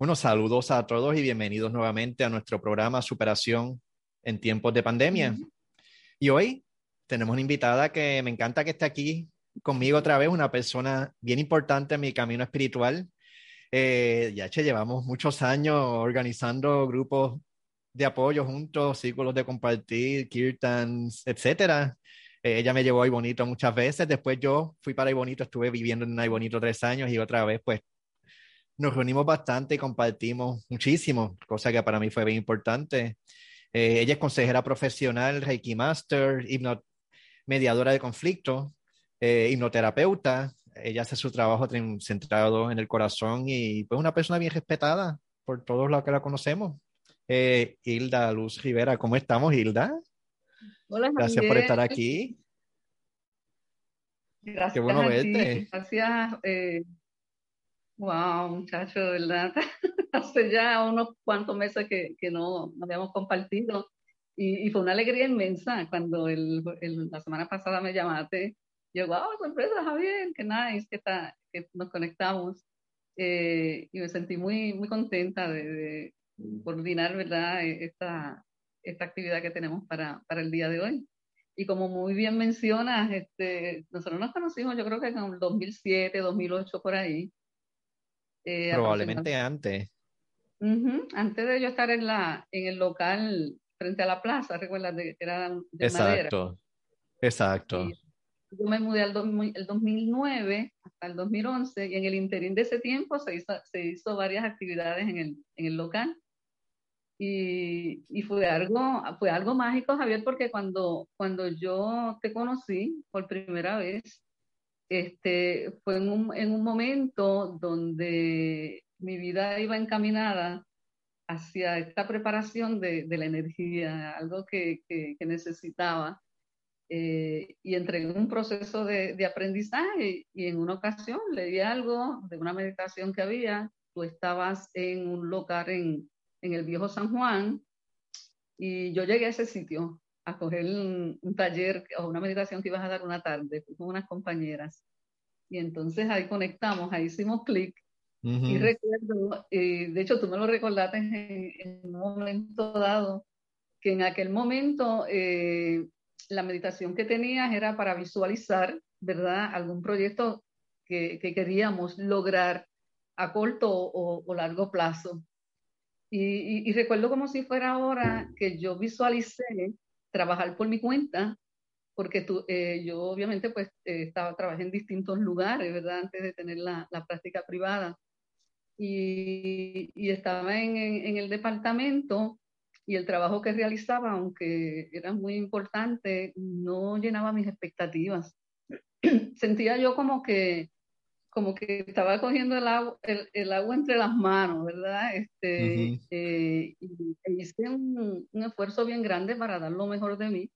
Unos saludos a todos y bienvenidos nuevamente a nuestro programa Superación en tiempos de pandemia. Y hoy tenemos una invitada que me encanta que esté aquí conmigo otra vez, una persona bien importante en mi camino espiritual. Eh, ya che, llevamos muchos años organizando grupos de apoyo juntos, círculos de compartir, kirtans, etcétera. Eh, ella me llevó a Bonito muchas veces. Después yo fui para Bonito, estuve viviendo en Bonito tres años y otra vez, pues, nos reunimos bastante y compartimos muchísimo, cosa que para mí fue bien importante. Eh, ella es consejera profesional, Reiki Master, mediadora de conflicto, eh, hipnoterapeuta. Ella hace su trabajo centrado en el corazón y pues una persona bien respetada por todos los que la conocemos. Eh, Hilda Luz Rivera, ¿cómo estamos, Hilda? Hola, Gracias por estar aquí. Gracias. Qué bueno verte. Gracias. Wow, muchacho, de verdad. Hace ya unos cuantos meses que, que no, no, habíamos compartido y, y, fue una alegría inmensa cuando el, el, la semana pasada me llamaste. Yo, wow, sorpresa, Javier, qué nice, que, está, que nos conectamos. Eh, y me sentí muy, muy contenta de, de coordinar, ¿verdad?, e, esta, esta actividad que tenemos para, para el día de hoy. Y como muy bien mencionas, este, nosotros nos conocimos yo creo que en el 2007, 2008, por ahí. Eh, Probablemente antes. Uh -huh, antes de yo estar en, la, en el local frente a la plaza, recuerdas que era de exacto, madera. Exacto. Y yo me mudé al 2000, el 2009 hasta el 2011 y en el interín de ese tiempo se hizo, se hizo varias actividades en el, en el local. Y, y, fue, algo, fue algo mágico, Javier, porque cuando, cuando yo te conocí por primera vez, este, fue en un, en un momento donde mi vida iba encaminada hacia esta preparación de, la energía, algo que, necesitaba. Eh, y entré en un proceso de, aprendizaje y en una ocasión leí algo de una meditación que había, tú estabas en un local en el viejo San Juan, y yo llegué a ese sitio a coger un, un, taller o una meditación que ibas a dar una tarde con unas compañeras. Y entonces ahí conectamos, ahí hicimos clic. Uh -huh. Y recuerdo, eh, de hecho tú me lo recordaste en, en, un momento dado, que en aquel momento eh, la meditación que tenías era para visualizar, ¿verdad? Algún proyecto que, que queríamos lograr a corto o, o largo plazo. Y, y, y, recuerdo como si fuera ahora que yo visualicé trabajar por mi cuenta, porque tú, eh, yo obviamente pues eh, estaba trabajando en distintos lugares, ¿verdad? Antes de tener la, la práctica privada. Y, y estaba en, en, en, el departamento y el trabajo que realizaba, aunque era muy importante, no llenaba mis expectativas. Sentía yo como que como que estaba cogiendo el agua, el, el agua entre las manos, ¿verdad? Este, uh -huh. eh, y hice un, un, esfuerzo bien grande para dar lo mejor de mí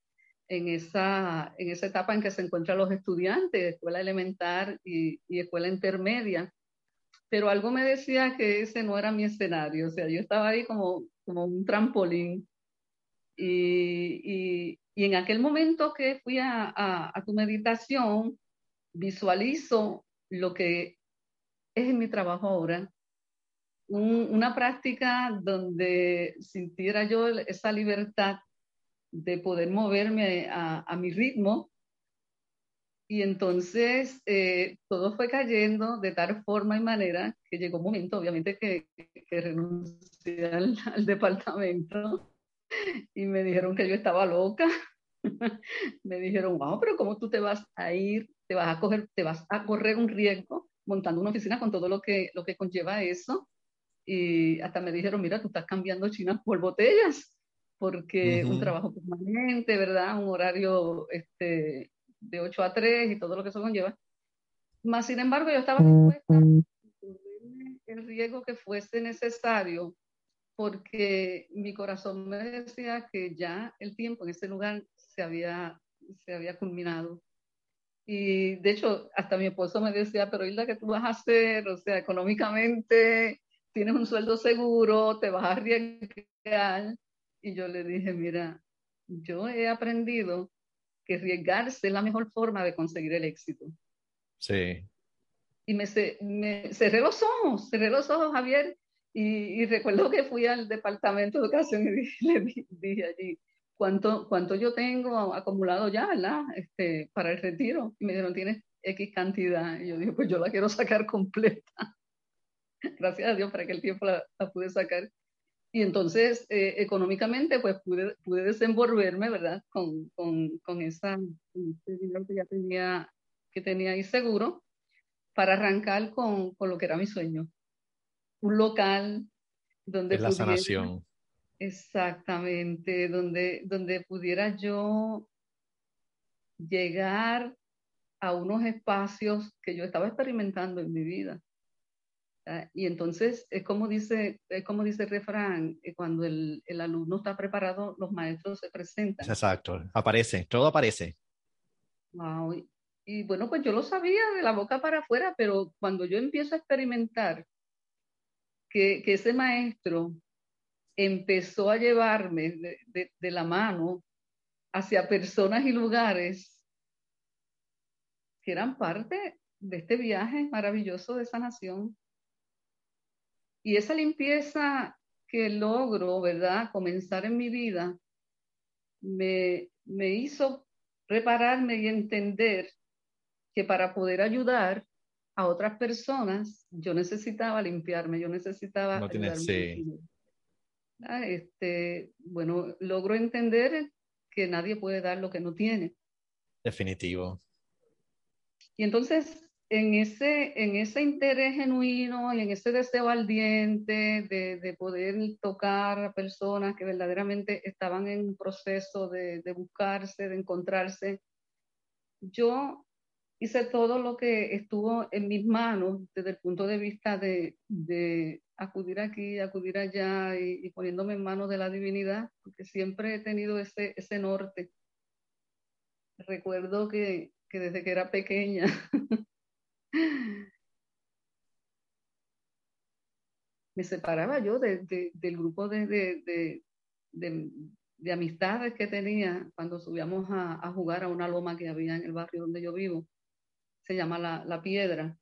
en esa, en esa etapa en que se encuentran los estudiantes, escuela elemental y, y, escuela intermedia. Pero algo me decía que ese no era mi escenario, o sea, yo estaba ahí como, como un trampolín. Y, y, y en aquel momento que fui a, a, a tu meditación, visualizo lo que es en mi trabajo ahora, un, una práctica donde sintiera yo esa libertad de poder moverme a, a mi ritmo. Y entonces eh, todo fue cayendo de tal forma y manera que llegó un momento, obviamente, que, que renuncié al, al departamento y me dijeron que yo estaba loca. me dijeron, wow, pero ¿cómo tú te vas a ir te vas a, coger, te vas a correr un riesgo montando una oficina con todo lo que, lo que conlleva eso. Y hasta me dijeron, mira, tú estás cambiando chinas por botellas, porque uh -huh. un trabajo permanente, ¿verdad? Un horario este, de 8 a 3 y todo lo que eso conlleva. Más sin embargo, yo estaba dispuesta a el riesgo que fuese necesario, porque mi corazón me decía que ya el tiempo en ese lugar se había, se había culminado y de hecho, hasta mi esposo me decía, pero Hilda, ¿qué tú vas a hacer? O sea, económicamente tienes un sueldo seguro, te vas a arriesgar. Y yo le dije, mira, yo he aprendido que arriesgarse es la mejor forma de conseguir el éxito. Sí. Y me, me cerré los ojos, cerré los ojos, Javier, Y, recuerdo que fui al departamento de educación y le dije allí, ¿cuánto, cuánto yo tengo acumulado ya, ¿verdad? Este, para el retiro. Y me dijeron, tienes X cantidad. Y yo dije, pues yo la quiero sacar completa. Gracias a Dios para que el tiempo la, pude sacar. Y entonces, eh, económicamente, pues pude, pude desenvolverme, ¿verdad? Con, con, con, esa, ese dinero que ya tenía, que tenía ahí seguro para arrancar con, con lo que era mi sueño. Un local donde... Es la sanación. Exactamente, donde, donde pudiera yo llegar a unos espacios que yo estaba experimentando en mi vida. Y entonces, es como dice, es como dice el refrán, eh, cuando el, el, alumno está preparado, los maestros se presentan. Exacto, aparece, todo aparece. Wow. Y bueno, pues yo lo sabía de la boca para afuera, pero cuando yo empiezo a experimentar que, que ese maestro empezó a llevarme de, de, de la mano hacia personas y lugares que eran parte de este viaje maravilloso de sanación. Y esa limpieza que logro, ¿verdad?, comenzar en mi vida, me, me hizo prepararme y entender que para poder ayudar a otras personas, yo necesitaba limpiarme, yo necesitaba... No sí. Ah, este, bueno, logro entender que nadie puede dar lo que no tiene. Definitivo. Y entonces, en ese, en ese interés genuino y en ese deseo ardiente de, de poder tocar a personas que verdaderamente estaban en un proceso de, de buscarse, de encontrarse, yo hice todo lo que estuvo en mis manos desde el punto de vista de, de acudir aquí, acudir allá y, poniéndome en manos de la divinidad, porque siempre he tenido ese, ese norte. Recuerdo que que desde que era pequeña. me separaba yo del grupo de, amistades que tenía cuando subíamos a, jugar a una loma que había en el barrio donde yo vivo. Se llama La, Piedra.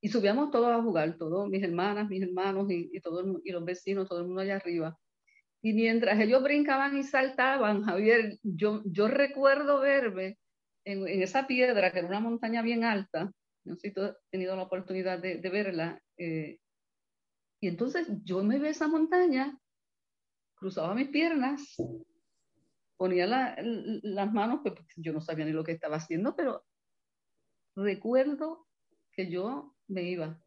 Y subíamos todos a jugar, todos mis hermanas, mis hermanos y, y, y los vecinos, todo el mundo allá arriba. Y mientras ellos brincaban y saltaban, Javier, yo, yo recuerdo verme en, esa piedra, que era una montaña bien alta, no sé si tú has tenido la oportunidad de, verla, eh, y entonces yo me vi esa montaña, cruzaba mis piernas, ponía las manos, pues yo no sabía ni lo que estaba haciendo, pero recuerdo que yo me iba.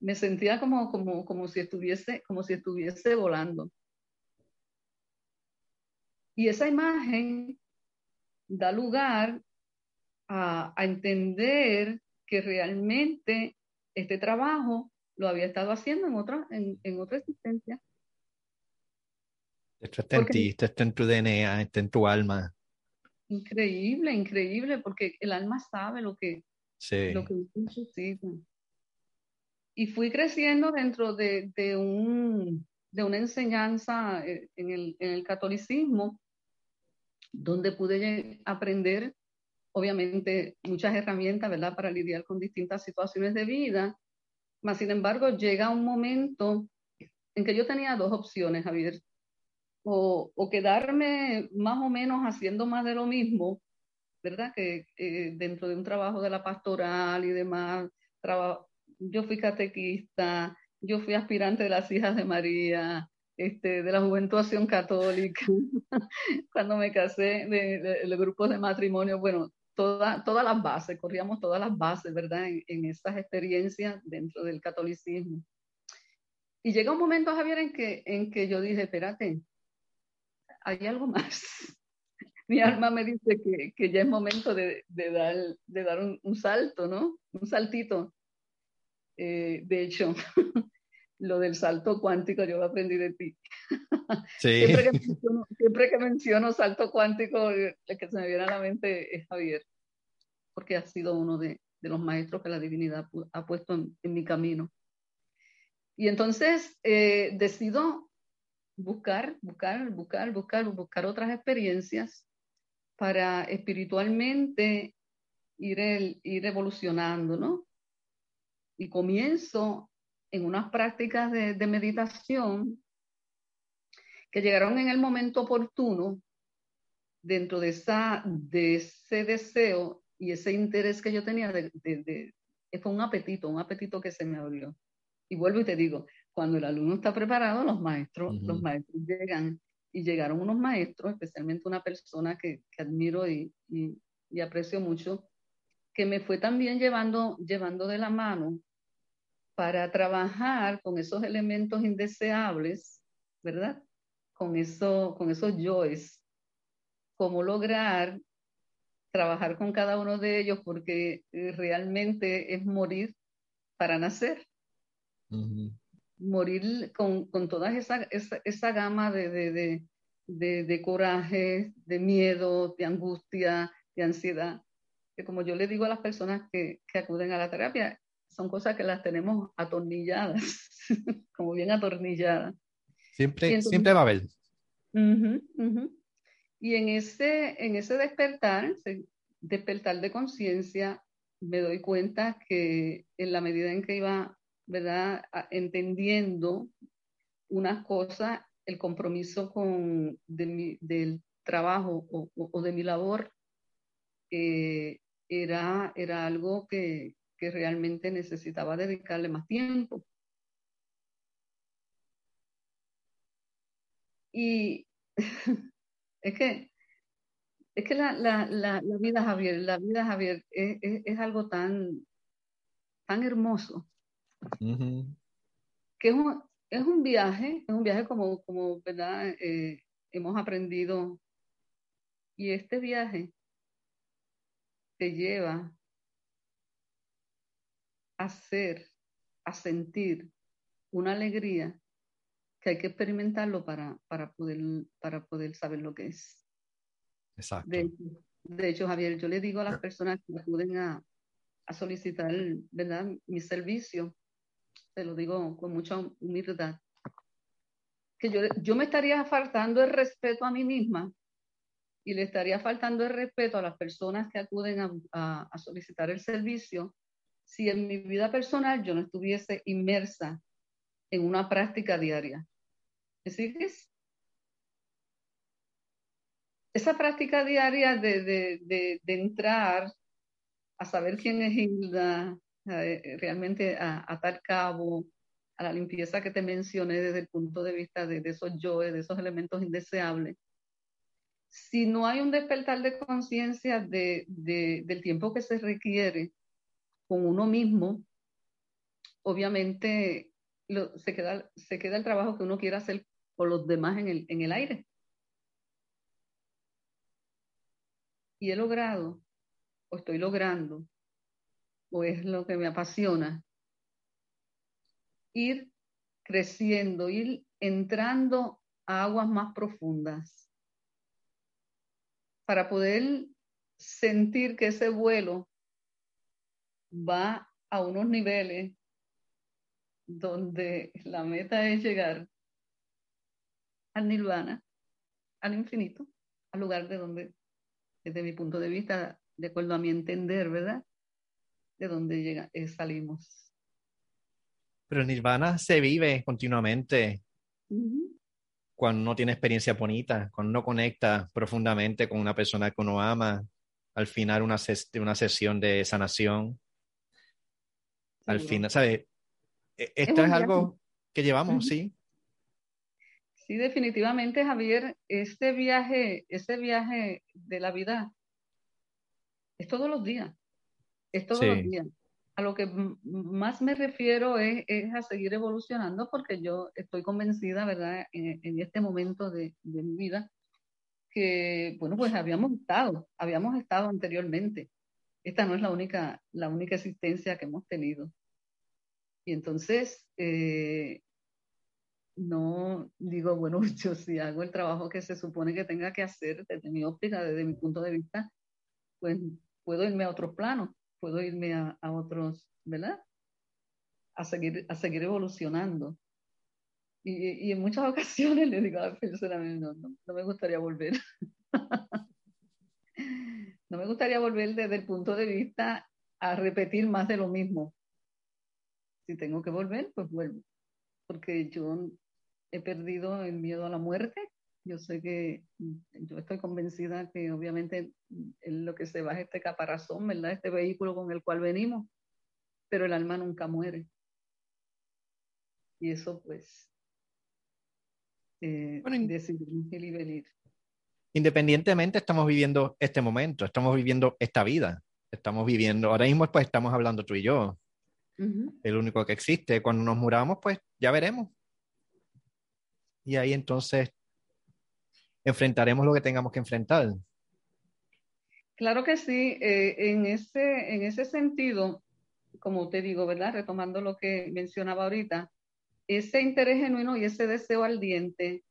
Me sentía como, como, como, si estuviese, como si estuviese volando. Y esa imagen da lugar a, entender que realmente este trabajo lo había estado haciendo en otra, en, en otra existencia. Esto está en ti, esto está en tu DNA, está en tu alma. Increíble, increíble, porque el alma sabe lo que, lo que necesita. Y fui creciendo dentro de, de, un, de una enseñanza eh, en el, en el catolicismo, donde pude aprender obviamente muchas herramientas, ¿verdad?, para lidiar con distintas situaciones de vida. Mas, sin embargo, llega un momento en que yo tenía dos opciones, Javier. O, o quedarme más o menos haciendo más de lo mismo, ¿verdad? Que dentro de un trabajo de la pastoral y demás, yo fui catequista, yo fui aspirante de las hijas de María, este, de la Juventud Acción Católica, cuando me casé, de, de, grupos de matrimonio, bueno, todas las bases, corríamos todas las bases, ¿verdad? En, en estas experiencias dentro del catolicismo. Y llega un momento, Javier, en que, en que yo dije, espérate, hay algo más. Mi alma me dice que, que ya es momento de, de dar, de dar un, un, salto, ¿no? Un saltito. Eh, de hecho, lo del salto cuántico yo lo aprendí de ti. Sí. siempre, que menciono, siempre, que menciono, salto cuántico, el que se me viene a la mente es Javier, porque ha sido uno de, de los maestros que la divinidad ha puesto en, en mi camino. Y entonces eh, decido buscar, buscar, buscar, buscar, buscar otras experiencias para espiritualmente ir, el, ir evolucionando, ¿no? Y comienzo en unas prácticas de, de meditación que llegaron en el momento oportuno dentro de, esa, de ese deseo y ese interés que yo tenía, de, de, fue un apetito, un apetito que se me abrió. Y vuelvo y te digo, cuando el alumno está preparado, los maestros, los maestros llegan y llegaron unos maestros, especialmente una persona que, que admiro y, y, y, aprecio mucho, que me fue también llevando, llevando de la mano para trabajar con esos elementos indeseables, ¿verdad? Con, eso, con esos yoes, cómo lograr trabajar con cada uno de ellos, porque eh, realmente es morir para nacer. Morir con, con toda esa, esa, esa gama de, de, de, de, coraje, de miedo, de angustia, de ansiedad. Que como yo le digo a las personas que, que acuden a la terapia, son cosas que las tenemos atornilladas, como bien atornilladas. Siempre, siempre va a haber. Y en ese, en ese despertar, despertar de conciencia, me doy cuenta que en la medida en que iba, ¿verdad?, entendiendo unas cosas, el compromiso con, del trabajo o, de mi labor eh, era, era algo que, que realmente necesitaba dedicarle más tiempo. Y es que, es que la, la, la, vida, Javier, la vida, Javier, es, es, algo tan, tan hermoso. Que es un, es un viaje, es un viaje como, como ¿verdad? Eh, hemos aprendido. Y este viaje te lleva a ser, a sentir una alegría que hay que experimentarlo para, para, poder, para poder saber lo que es. Exacto. De, hecho, Javier, yo le digo a las personas que acuden a, a solicitar ¿verdad? mi servicio, te lo digo con mucha humildad, que yo, yo me estaría faltando el respeto a mí misma y le estaría faltando el respeto a las personas que acuden a, a, a solicitar el servicio si en mi vida personal yo no estuviese inmersa en una práctica diaria. ¿Me sigues? Esa práctica diaria de, de, de, entrar a saber quién es Hilda, realmente a, a tal cabo, a la limpieza que te mencioné desde el punto de vista de, de esos yoes, de esos elementos indeseables. Si no hay un despertar de conciencia de, del tiempo que se requiere con uno mismo, obviamente se, queda, el trabajo que uno quiere hacer por los demás en el, en el aire. Y he logrado, o estoy logrando, o es lo que me apasiona, ir creciendo, ir entrando a aguas más profundas para poder sentir que ese vuelo va a unos niveles donde la meta es llegar al nirvana, al infinito, al lugar de donde, desde mi punto de vista, de acuerdo a mi entender, ¿verdad? De donde llega, eh, salimos. Pero el nirvana se vive continuamente. Cuando uno tiene experiencia bonita, cuando uno conecta profundamente con una persona que uno ama, al final una, una sesión de sanación, al final, ¿sabes? E, esto es, algo que llevamos, sí. Sí, definitivamente, Javier, este viaje, este viaje de la vida es todos los días, es todos los días. A lo que más me refiero es, es, a seguir evolucionando porque yo estoy convencida, ¿verdad?, en, en este momento de, de, mi vida, que, bueno, pues habíamos estado, habíamos estado anteriormente. Esta no es la única, la única existencia que hemos tenido. Y entonces, eh, no digo, bueno, yo si hago el trabajo que se supone que tenga que hacer desde mi óptica, desde mi punto de vista, pues puedo irme a otros planos, puedo irme a, a otros, ¿verdad? A seguir, a seguir evolucionando. Y, y, en muchas ocasiones le digo a la persona, no, no, no me gustaría volver. no me gustaría volver desde el punto de vista a repetir más de lo mismo si tengo que volver, pues vuelvo. Porque yo he perdido el miedo a la muerte. Yo sé que, yo estoy convencida que obviamente en lo que se va es este caparazón, ¿verdad? Este vehículo con el cual venimos, pero el alma nunca muere. Y eso pues, eh, decidir y venir. Independientemente estamos viviendo este momento, estamos viviendo esta vida, estamos viviendo, ahora mismo pues estamos hablando tú y yo, el único que existe. Cuando nos muramos, pues ya veremos. Y ahí entonces enfrentaremos lo que tengamos que enfrentar. Claro que sí, eh, en, ese, en ese sentido, como te digo, ¿verdad? Retomando lo que mencionaba ahorita, ese interés genuino y ese deseo ardiente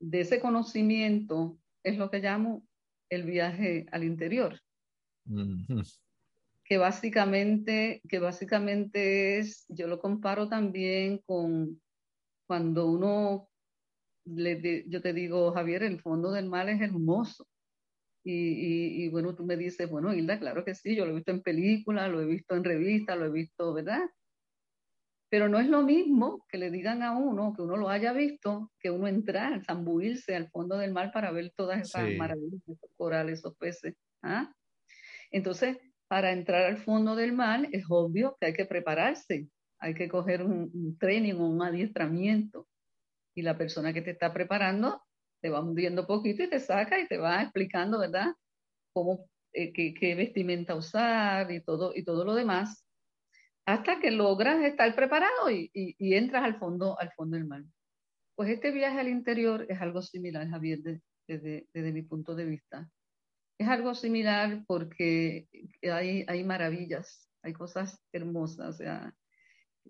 de ese conocimiento es lo que llamo el viaje al interior que básicamente, que básicamente es, yo lo comparo también con cuando uno, le, yo te digo, Javier, el fondo del mal es hermoso. Y, y, bueno, tú me dices, bueno, Hilda, claro que sí, yo lo he visto en películas, lo he visto en revistas, lo he visto, ¿verdad? Pero no es lo mismo que le digan a uno, que uno lo haya visto, que uno entrar, zambuirse al fondo del mar para ver todas esas maravillas, esos corales, esos peces. ¿ah? Entonces, para entrar al fondo del mar es obvio que hay que prepararse, hay que coger un, training o un adiestramiento. Y la persona que te está preparando te va hundiendo poquito y te saca y te va explicando, ¿verdad? Cómo, eh, qué, vestimenta usar y todo, y todo lo demás, hasta que logras estar preparado y, entras al fondo, al fondo del mar. Pues este viaje al interior es algo similar, Javier, desde mi punto de vista. Es algo similar porque hay, hay maravillas, hay cosas hermosas, o sea,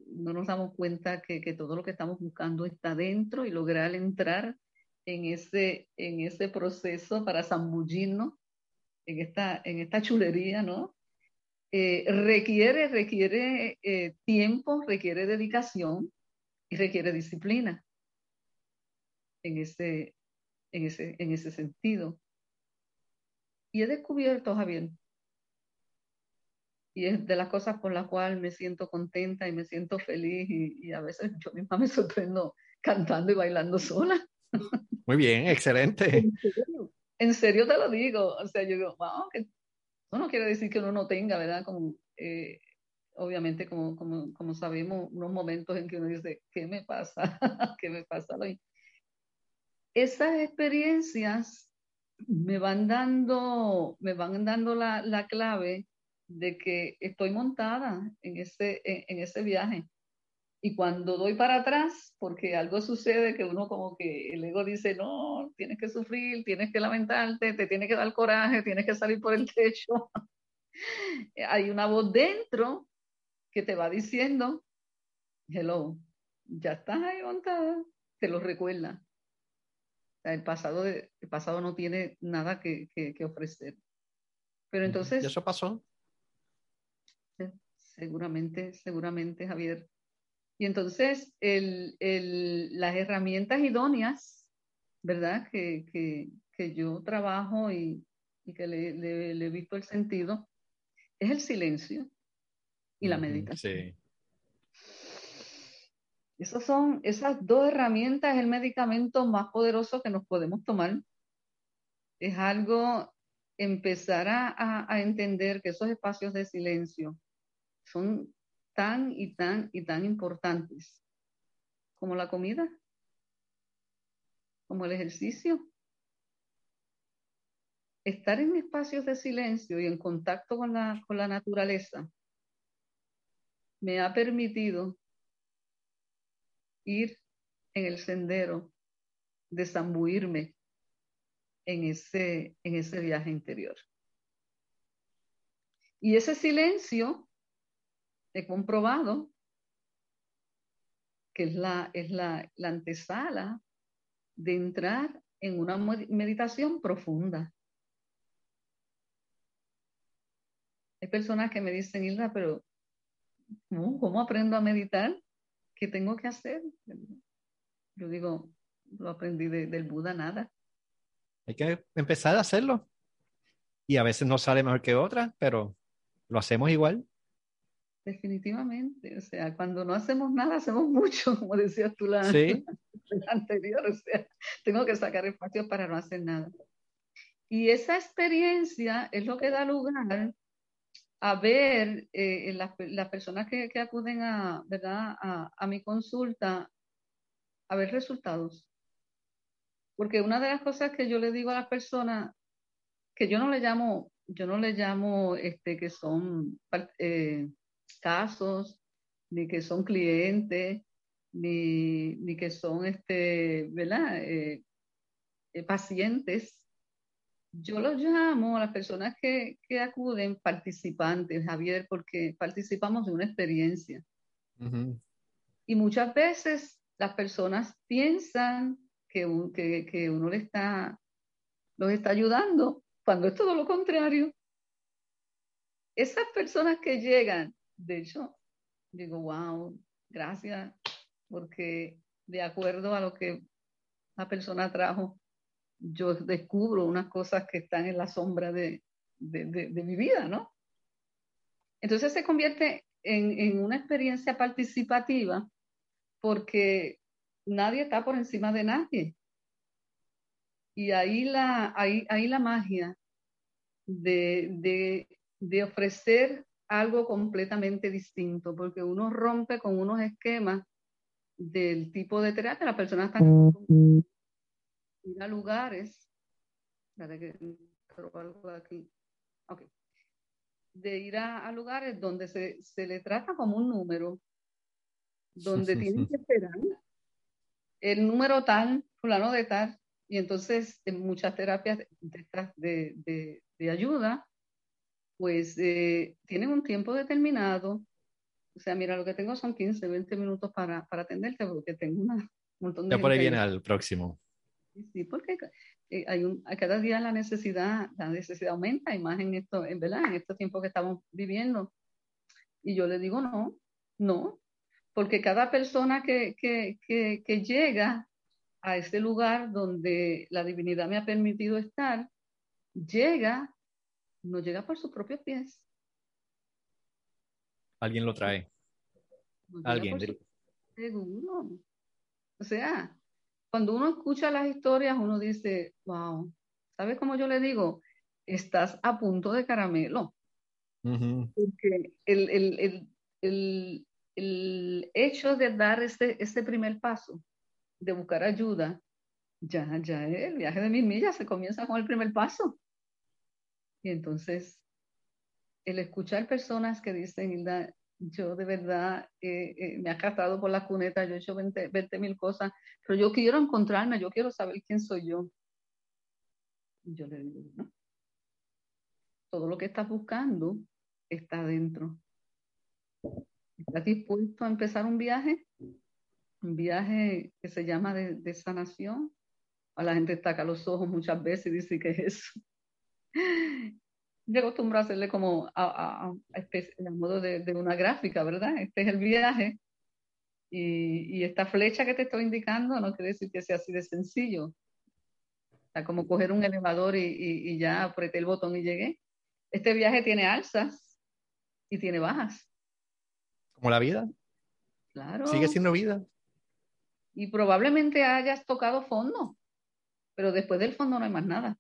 no nos damos cuenta que, que, todo lo que estamos buscando está dentro y lograr entrar en ese, en ese proceso para zambullirnos en esta, en esta chulería, ¿no? Eh, requiere, requiere eh, tiempo, requiere dedicación y requiere disciplina en ese, en ese, en ese sentido. Y he descubierto, Javier, y es de las cosas por las cuales me siento contenta y me siento feliz y, a veces yo misma me sorprendo cantando y bailando sola. Muy bien, excelente. En serio, te lo digo. O sea, yo digo, wow, que eso no quiere decir que uno no tenga, ¿verdad? Como, eh, obviamente, como, como, sabemos, unos momentos en que uno dice, ¿qué me pasa? ¿Qué me pasa hoy? Esas experiencias me van dando, me van dando la, la clave de que estoy montada en ese, en, ese viaje. Y cuando doy para atrás, porque algo sucede que uno como que el ego dice, no, tienes que sufrir, tienes que lamentarte, te tiene que dar coraje, tienes que salir por el techo. Hay una voz dentro que te va diciendo, hello, ya estás ahí montada, te lo recuerda. El pasado, el pasado no tiene nada que, ofrecer. Pero entonces... ¿Y eso pasó? Seguramente, seguramente, Javier. Y entonces, el, las herramientas idóneas, ¿verdad? Que, yo trabajo y, que le, he visto el sentido, es el silencio y la meditación. Sí. Esas son, esas dos herramientas, el medicamento más poderoso que nos podemos tomar. Es algo, empezar a, a entender que esos espacios de silencio son tan y tan y tan importantes como la comida, como el ejercicio. Estar en espacios de silencio y en contacto con la, con la naturaleza me ha permitido ir en el sendero, desambuirme en ese, en ese viaje interior. Y ese silencio, he comprobado que es la, es la, la antesala de entrar en una meditación profunda. Hay personas que me dicen, Hilda, pero ¿cómo aprendo a meditar? ¿qué tengo que hacer? Yo digo, lo aprendí del Buda, nada. Hay que empezar a hacerlo. Y a veces no sale mejor que otra, pero lo hacemos igual. Definitivamente, o sea, cuando no hacemos nada, hacemos mucho, como decías tú la, anterior, o sea, tengo que sacar espacio para no hacer nada. Y esa experiencia es lo que da lugar a ver eh, las, las, personas que, que, acuden a, ¿verdad? A, a, mi consulta, a ver resultados. Porque una de las cosas que yo le digo a las personas, que yo no le llamo, yo no le llamo este, que son eh, casos, ni que son clientes, ni, ni que son este, ¿verdad? Eh, pacientes, yo los llamo a las personas que, que acuden participantes, Javier, porque participamos de una experiencia. Y muchas veces las personas piensan que, que, que uno le está, los está ayudando, cuando es todo lo contrario. Esas personas que llegan, de hecho, digo, wow, gracias, porque de acuerdo a lo que la persona trajo, yo descubro unas cosas que están en la sombra de, mi vida, ¿no? Entonces se convierte en, una experiencia participativa porque nadie está por encima de nadie. Y ahí la, ahí, ahí la magia de, de, ofrecer algo completamente distinto, porque uno rompe con unos esquemas del tipo de terapia, la persona está ir a lugares, de ir a, lugares donde se, se, le trata como un número, donde tienen que esperar el número tal, fulano de tal, y entonces en muchas terapias de, de, de, ayuda, pues eh, tienen un tiempo determinado. O sea, mira, lo que tengo son 15, 20 minutos para, para atenderte porque tengo un montón de... Ya por ahí viene al próximo. Sí, porque eh, hay un, a cada día la necesidad, la necesidad aumenta, y más en esto, en verdad, en estos tiempos que estamos viviendo. Y yo le digo no, no, porque cada persona que, que, que, que llega a este lugar donde la divinidad me ha permitido estar, llega, no llega por sus propios pies. Alguien lo trae. Alguien. Seguro. O sea, cuando uno escucha las historias, uno dice, wow, ¿sabes cómo yo le digo? Estás a punto de caramelo. Porque el, el, el, el, el hecho de dar este, este primer paso, de buscar ayuda, ya, ya el viaje de mil millas se comienza con el primer paso. Y entonces, el escuchar personas que dicen, Hilda, yo de verdad eh, eh, me ha casado por la cuneta, yo he hecho 20, mil cosas, pero yo quiero encontrarme, yo quiero saber quién soy yo. Y yo le digo, no. Todo lo que estás buscando está adentro. ¿Estás dispuesto a empezar un viaje? Un viaje que se llama de, sanación. A la gente estaca los ojos muchas veces y dice que es eso yo acostumbro a hacerle como a, a, a, modo de, de, una gráfica, ¿verdad? Este es el viaje y, y, esta flecha que te estoy indicando no quiere decir que sea así de sencillo. O sea, como coger un elevador y, y, y ya apreté el botón y llegué. Este viaje tiene alzas y tiene bajas. Como la vida. Claro. Sigue siendo vida. Y probablemente hayas tocado fondo, pero después del fondo no hay más nada.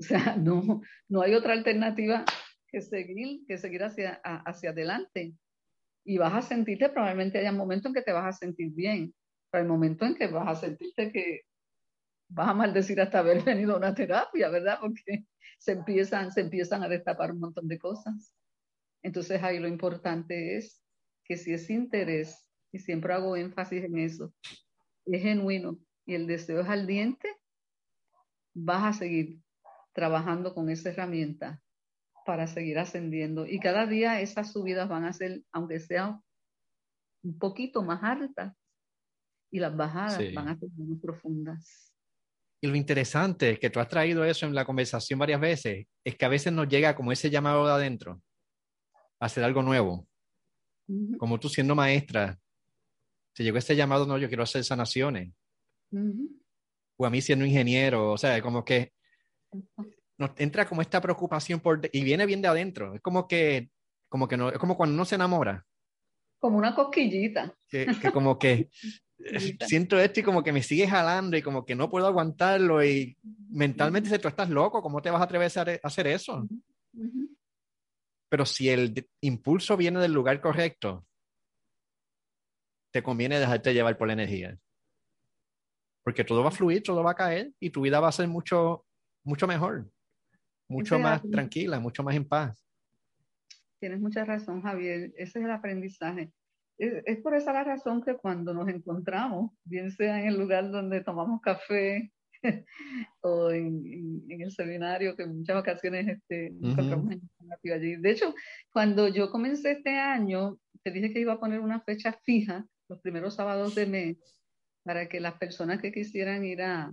O sea, no, no hay otra alternativa que seguir, que seguir hacia, hacia adelante. Y vas a sentirte, probablemente haya un momento en que te vas a sentir bien, pero hay momento en que vas a sentirte que vas a maldecir hasta haber venido a una terapia, ¿verdad? Porque se empiezan, se empiezan a destapar un montón de cosas. Entonces ahí lo importante es que si ese interés, y siempre hago énfasis en eso, es genuino y el deseo es ardiente, vas a seguir trabajando con esa herramienta para seguir ascendiendo. Y cada día esas subidas van a ser, aunque sean un poquito más altas, y las bajadas van a ser muy profundas. Y lo interesante es que tú has traído eso en la conversación varias veces, es que a veces nos llega como ese llamado de adentro, a hacer algo nuevo. Como tú siendo maestra, se llegó ese llamado, no, yo quiero hacer sanaciones. O a mí siendo ingeniero, o sea, como que nos entra como esta preocupación por, y viene bien de adentro, es como que como que no, es como cuando uno se enamora. Como una cosquillita. Que, como que siento esto y como que me sigue jalando y como que no puedo aguantarlo y mentalmente si tú estás loco, ¿cómo te vas a atrever a hacer eso? Pero si el impulso viene del lugar correcto, te conviene dejarte llevar por la energía. Porque todo va a fluir, todo va a caer y tu vida va a ser mucho, mucho mejor, mucho más tranquila, mucho más en paz. Tienes mucha razón, Javier. Ese es el aprendizaje. Es, por esa la razón que cuando nos encontramos, bien sea en el lugar donde tomamos café o en, el seminario, que en muchas ocasiones este, encontramos allí. De hecho, cuando yo comencé este año, te dije que iba a poner una fecha fija, los primeros sábados de mes, para que las personas que quisieran ir a,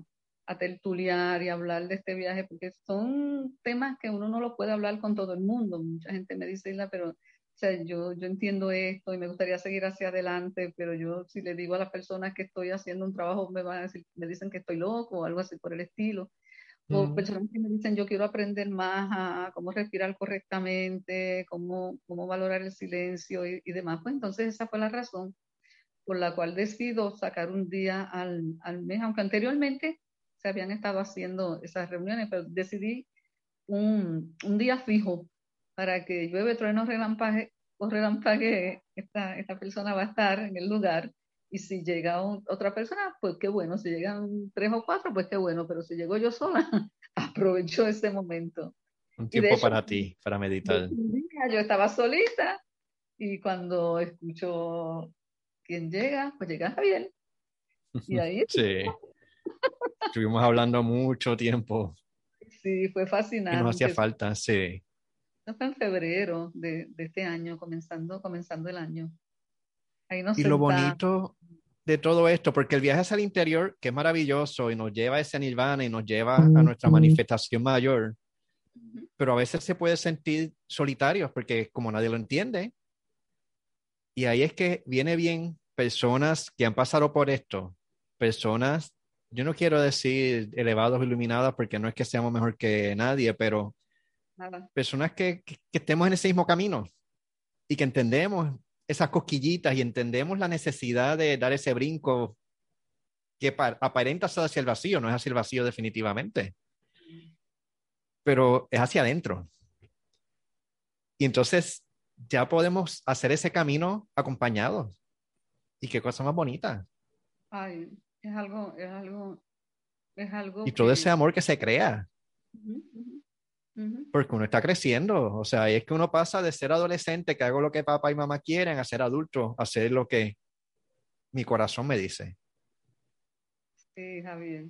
a tertuliar y hablar de este viaje, porque son temas que uno no lo puede hablar con todo el mundo. Mucha gente me dice, pero o sea, yo, yo entiendo esto y me gustaría seguir hacia adelante, pero yo si le digo a las personas que estoy haciendo un trabajo, me van a decir, me dicen que estoy loco o algo así por el estilo. O personas que me dicen, yo quiero aprender más a, cómo respirar correctamente, cómo, cómo valorar el silencio y, y, demás. Pues entonces esa fue la razón por la cual decido sacar un día al, al mes, aunque anteriormente se habían estado haciendo esas reuniones, pero decidí un, un día fijo para que llueve, trueno, relampague, o relampague, esta, esta persona va a estar en el lugar. Y si llega otra persona, pues qué bueno. Si llegan tres o cuatro, pues qué bueno. Pero si llego yo sola, aprovecho ese momento. Un tiempo para ti, para meditar. yo estaba solita y cuando escucho quién llega, pues llega Javier. Y ahí. sí. Estuvimos hablando mucho tiempo. Sí, fue fascinante. Y nos hacía falta, sí fue en febrero de, este año, comenzando, comenzando el año. y lo bonito de todo esto, porque el viaje hacia el interior, que es maravilloso y nos lleva a ese nirvana y nos lleva a nuestra manifestación mayor, pero a veces se puede sentir solitario porque como nadie lo entiende. Y ahí es que viene bien personas que han pasado por esto, personas, yo no quiero decir elevados, iluminadas, porque no es que seamos mejor que nadie, pero Personas que, estemos en ese mismo camino y que entendemos esas cosquillitas y entendemos la necesidad de dar ese brinco que aparenta ser hacia el vacío, no es hacia el vacío definitivamente, pero es hacia adentro. Y entonces ya podemos hacer ese camino acompañados. Y qué cosa más bonita. Ay, es algo, es algo, es algo. Y todo ese amor que se crea porque uno está creciendo, o sea, es que uno pasa de ser adolescente, que hago lo que papá y mamá quieren, a ser adulto, a hacer lo que mi corazón me dice. Sí, Javier.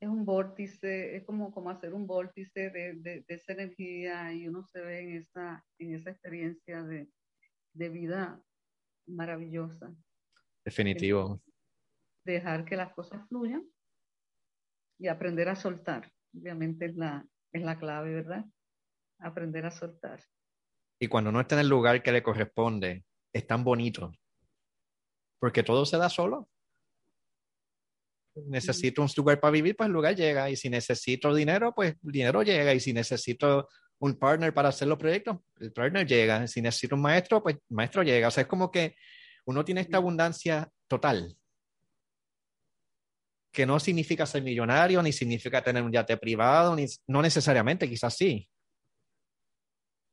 Es un vórtice, es como, como hacer un vórtice de, de, esa energía y uno se ve en esa, en esa experiencia de, de vida maravillosa. Definitivo. Dejar que las cosas fluyan y aprender a soltar. Obviamente es la, es la clave, ¿verdad? Aprender a soltar. Y cuando uno está en el lugar que le corresponde, es tan bonito. Porque todo se da solo. Necesito un lugar para vivir, pues el lugar llega. Y si necesito dinero, pues el dinero llega. Y si necesito un partner para hacer los proyectos, el partner llega. Si necesito un maestro, pues el maestro llega. O sea, es como que uno tiene esta abundancia total que no significa ser millonario, ni significa tener un yate privado, ni, no necesariamente, quizás sí.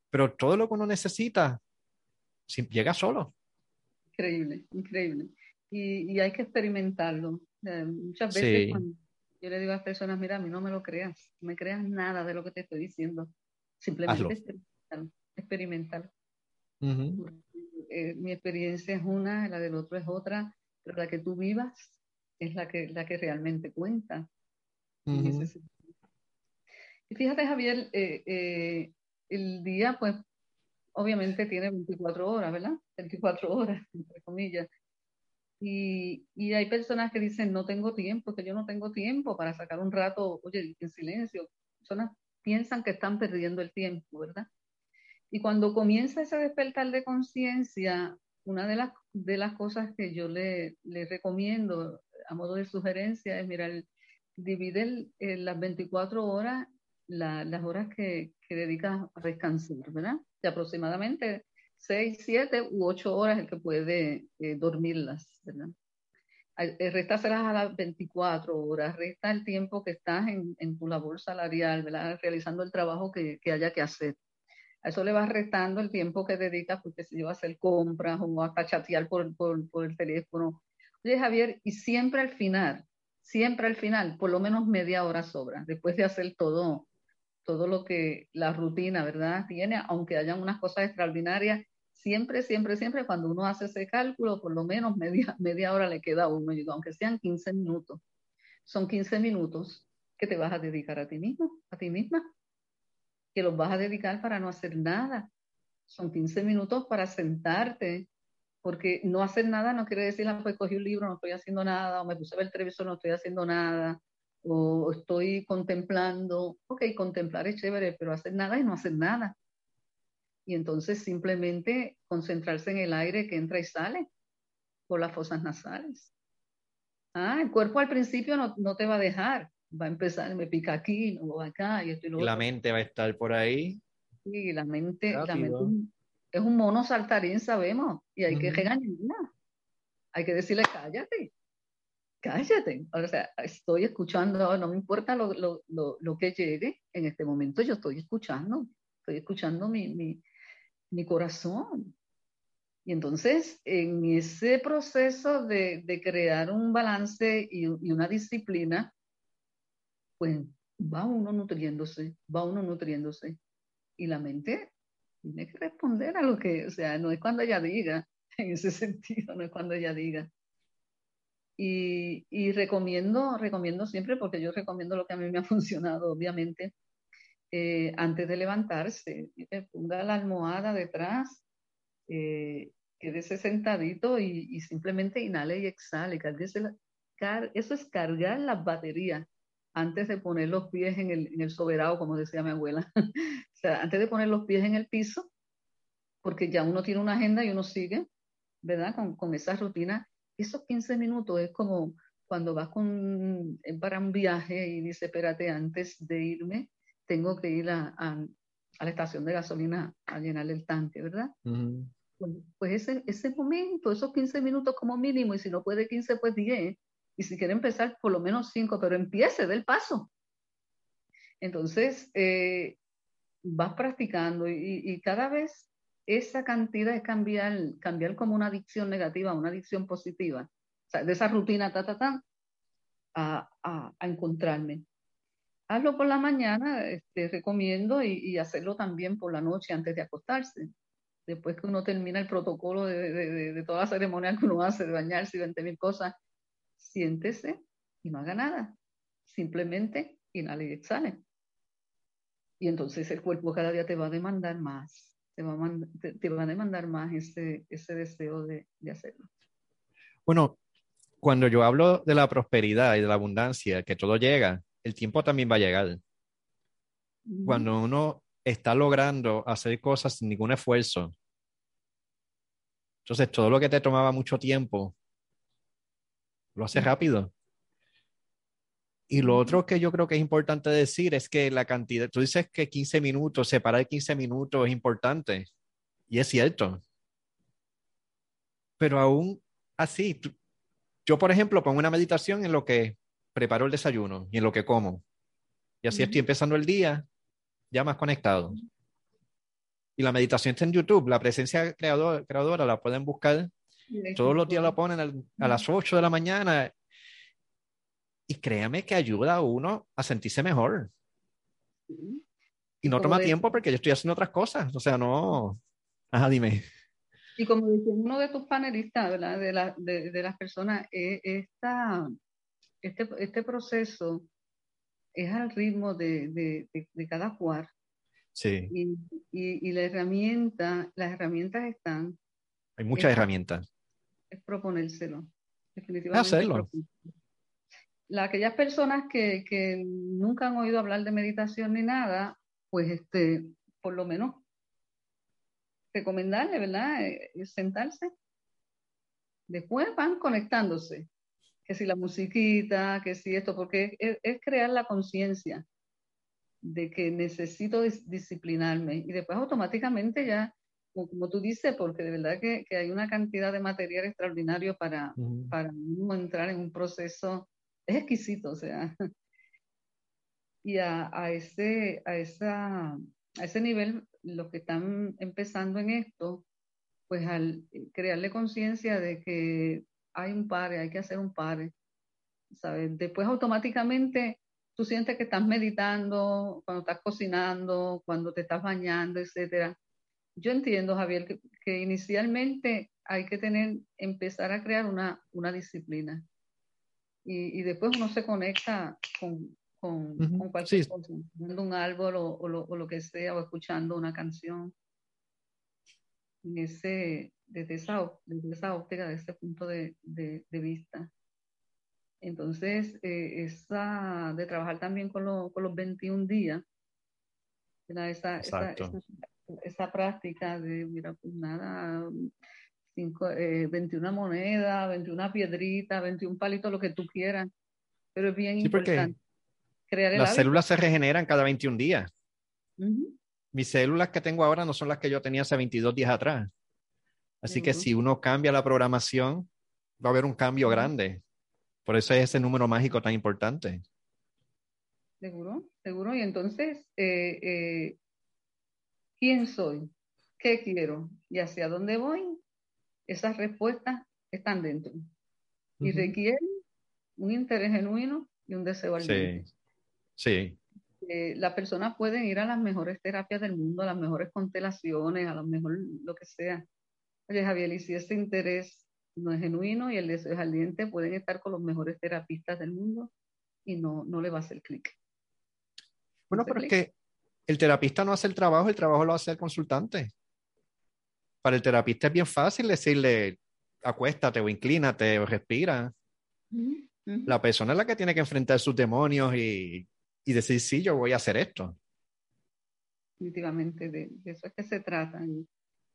Pero todo lo que uno necesita llega solo. Increíble, increíble. Y, hay que experimentarlo. muchas veces cuando yo le digo a las personas, mira, a mí no me lo creas, no me creas nada de lo que te estoy diciendo. Simplemente experimentar. Eh, mi experiencia es una, la del otro es otra, pero la que tú vivas es la que, la que realmente cuenta. Y fíjate, Javier, eh, eh, el día, pues, obviamente tiene 24 horas, ¿verdad? 24 horas, entre comillas. Y, y, hay personas que dicen, no tengo tiempo, que yo no tengo tiempo para sacar un rato, oye, en silencio. Personas piensan que están perdiendo el tiempo, ¿verdad? Y cuando comienza ese despertar de conciencia, una de las, de las cosas que yo le, le recomiendo a modo de sugerencia es, mirar, divide las 24 horas las horas que, que dedicas a descansar, ¿verdad? De aproximadamente 6, 7 u 8 horas el que puede eh, dormirlas, ¿verdad? Eh, Restárselas a las 24 horas, resta el tiempo que estás en, en tu labor salarial, ¿verdad? Realizando el trabajo que, que, haya que hacer. A eso le vas restando el tiempo que dedicas, porque si yo a hacer compras o a chatear por, por, por el teléfono. Oye, Javier, y siempre al final, siempre al final, por lo menos media hora sobra, después de hacer todo, todo lo que la rutina, ¿verdad? Tiene, aunque hayan unas cosas extraordinarias, siempre, siempre, siempre cuando uno hace ese cálculo, por lo menos media, media hora le queda a uno, aunque sean 15 minutos. Son 15 minutos que te vas a dedicar a ti mismo, a ti misma, que los vas a dedicar para no hacer nada. Son 15 minutos para sentarte, porque no hacer nada no quiere decir, ah, pues cogí un libro, no estoy haciendo nada, o me puse a ver el televisor, no estoy haciendo nada, o estoy contemplando. Ok, contemplar es chévere, pero hacer nada es no hacer nada. Y entonces simplemente concentrarse en el aire que entra y sale por las fosas nasales. Ah, el cuerpo al principio no, no te va a dejar, va a empezar, me pica aquí, no acá, y esto y lo La mente va a estar por ahí. Sí, la mente, la mente es un mono saltarín, sabemos, y hay que regañarla. Hay que decirle, cállate, cállate. O sea, estoy escuchando, no me importa lo, lo, lo, que llegue, en este momento yo estoy escuchando, estoy escuchando mi, mi, mi corazón. Y entonces, en ese proceso de, de crear un balance y, y, una disciplina, pues va uno nutriéndose, va uno nutriéndose. Y la mente tiene que responder a lo que, o sea, no es cuando ella diga, en ese sentido, no es cuando ella diga. Y, y recomiendo, recomiendo siempre, porque yo recomiendo lo que a mí me ha funcionado, obviamente, eh, antes de levantarse, ponga la almohada detrás, eh, quédese sentadito y, y, simplemente inhale y exhale, car eso es cargar las baterías antes de poner los pies en el, en el soberano, como decía mi abuela. sea, antes de poner los pies en el piso, porque ya uno tiene una agenda y uno sigue, ¿verdad? Con, con esa rutina. Esos 15 minutos es como cuando vas con, para un viaje y dice, espérate, antes de irme, tengo que ir a, a, la estación de gasolina a llenar el tanque, ¿verdad? pues, pues, ese, ese momento, esos 15 minutos como mínimo, y si no puede 15, pues 10, y si quiere empezar, por lo menos cinco, pero empiece del paso. Entonces, eh, vas practicando y, cada vez esa cantidad es cambiar, cambiar como una adicción negativa a una adicción positiva. O sea, de esa rutina, ta, ta, ta, a, a, a encontrarme. Hazlo por la mañana, este, recomiendo, y, y, hacerlo también por la noche antes de acostarse. Después que uno termina el protocolo de, de, de, de toda la ceremonia que uno hace, de bañarse y 20 mil cosas, siéntese y no haga nada. Simplemente inhale y exhale. Y entonces el cuerpo cada día te va a demandar más, te va a, te, va a demandar más ese, ese deseo de, de hacerlo. Bueno, cuando yo hablo de la prosperidad y de la abundancia, que todo llega, el tiempo también va a llegar. Cuando uno está logrando hacer cosas sin ningún esfuerzo, entonces todo lo que te tomaba mucho tiempo lo hace rápido. Y lo otro que yo creo que es importante decir es que la cantidad, tú dices que 15 minutos, separar 15 minutos es importante, y es cierto. Pero aún así, yo por ejemplo pongo una meditación en lo que preparo el desayuno y en lo que como. Y así estoy empezando el día ya más conectado. Y la meditación está en YouTube, la presencia creador, creadora la pueden buscar todos los días lo ponen a las 8 de la mañana. Y créame que ayuda a uno a sentirse mejor. Y no toma tiempo porque yo estoy haciendo otras cosas. O sea, no. Ajá, dime. Y como dice uno de tus panelistas, ¿verdad? De, la, de, de las personas, eh, esta, este, este proceso es al ritmo de, de, de cada cual. Sí. Y, y, y, la herramienta, las herramientas están. Hay muchas herramientas es proponérselo. Definitivamente. Hacerlo. La, aquellas personas que, que, nunca han oído hablar de meditación ni nada, pues este, por lo menos recomendarle, ¿verdad? Eh, sentarse. Después van conectándose. Que si la musiquita, que si esto, porque es, es crear la conciencia. de que necesito disciplinarme y después automáticamente ya, como, tú dices, porque de verdad que, hay una cantidad de material extraordinario para, para entrar en un proceso, es exquisito, o sea, y a, a, ese, a, esa, a ese nivel, los que están empezando en esto, pues al crearle conciencia de que hay un pare, hay que hacer un pare, ¿sabes? Después automáticamente tú sientes que estás meditando, cuando estás cocinando, cuando te estás bañando, etcétera. Yo entiendo, Javier, que, inicialmente hay que tener, empezar a crear una, una disciplina. Y, y, después uno se conecta con, con, con cualquier cosa, viendo un árbol o, o, lo, o, lo, que sea, o escuchando una canción. En ese, desde, esa, desde esa óptica, desde ese punto de, de, de vista. Entonces, eh, esa de trabajar también con, con los 21 días, esa, esa, esa, práctica de, mira, pues nada, cinco, eh, 21 monedas, 21 piedritas, 21 palitos, lo que tú quieras, pero es bien importante. Crear las células se regeneran cada 21 días. Mis células que tengo ahora no son las que yo tenía hace 22 días atrás. Así que si uno cambia la programación, va a haber un cambio grande. Por eso es ese número mágico tan importante. Seguro, seguro. Y entonces, eh, eh, ¿quién soy? ¿Qué quiero? ¿Y hacia dónde voy? Esas respuestas están dentro. Y requieren un interés genuino y un deseo al Sí, sí. Eh, las personas pueden ir a las mejores terapias del mundo, a las mejores constelaciones, a lo mejor lo que sea. Oye, Javier, y si ese interés no es genuino y el deseo es ardiente, pueden estar con los mejores terapistas del mundo y no, no le va a hacer clic. Bueno, pero es que el terapista no hace el trabajo, el trabajo lo hace el consultante. Para el terapista es bien fácil decirle, acuéstate o inclínate o respira. La persona es la que tiene que enfrentar sus demonios y, y decir, sí, yo voy a hacer esto. Definitivamente, de, eso es que se trata.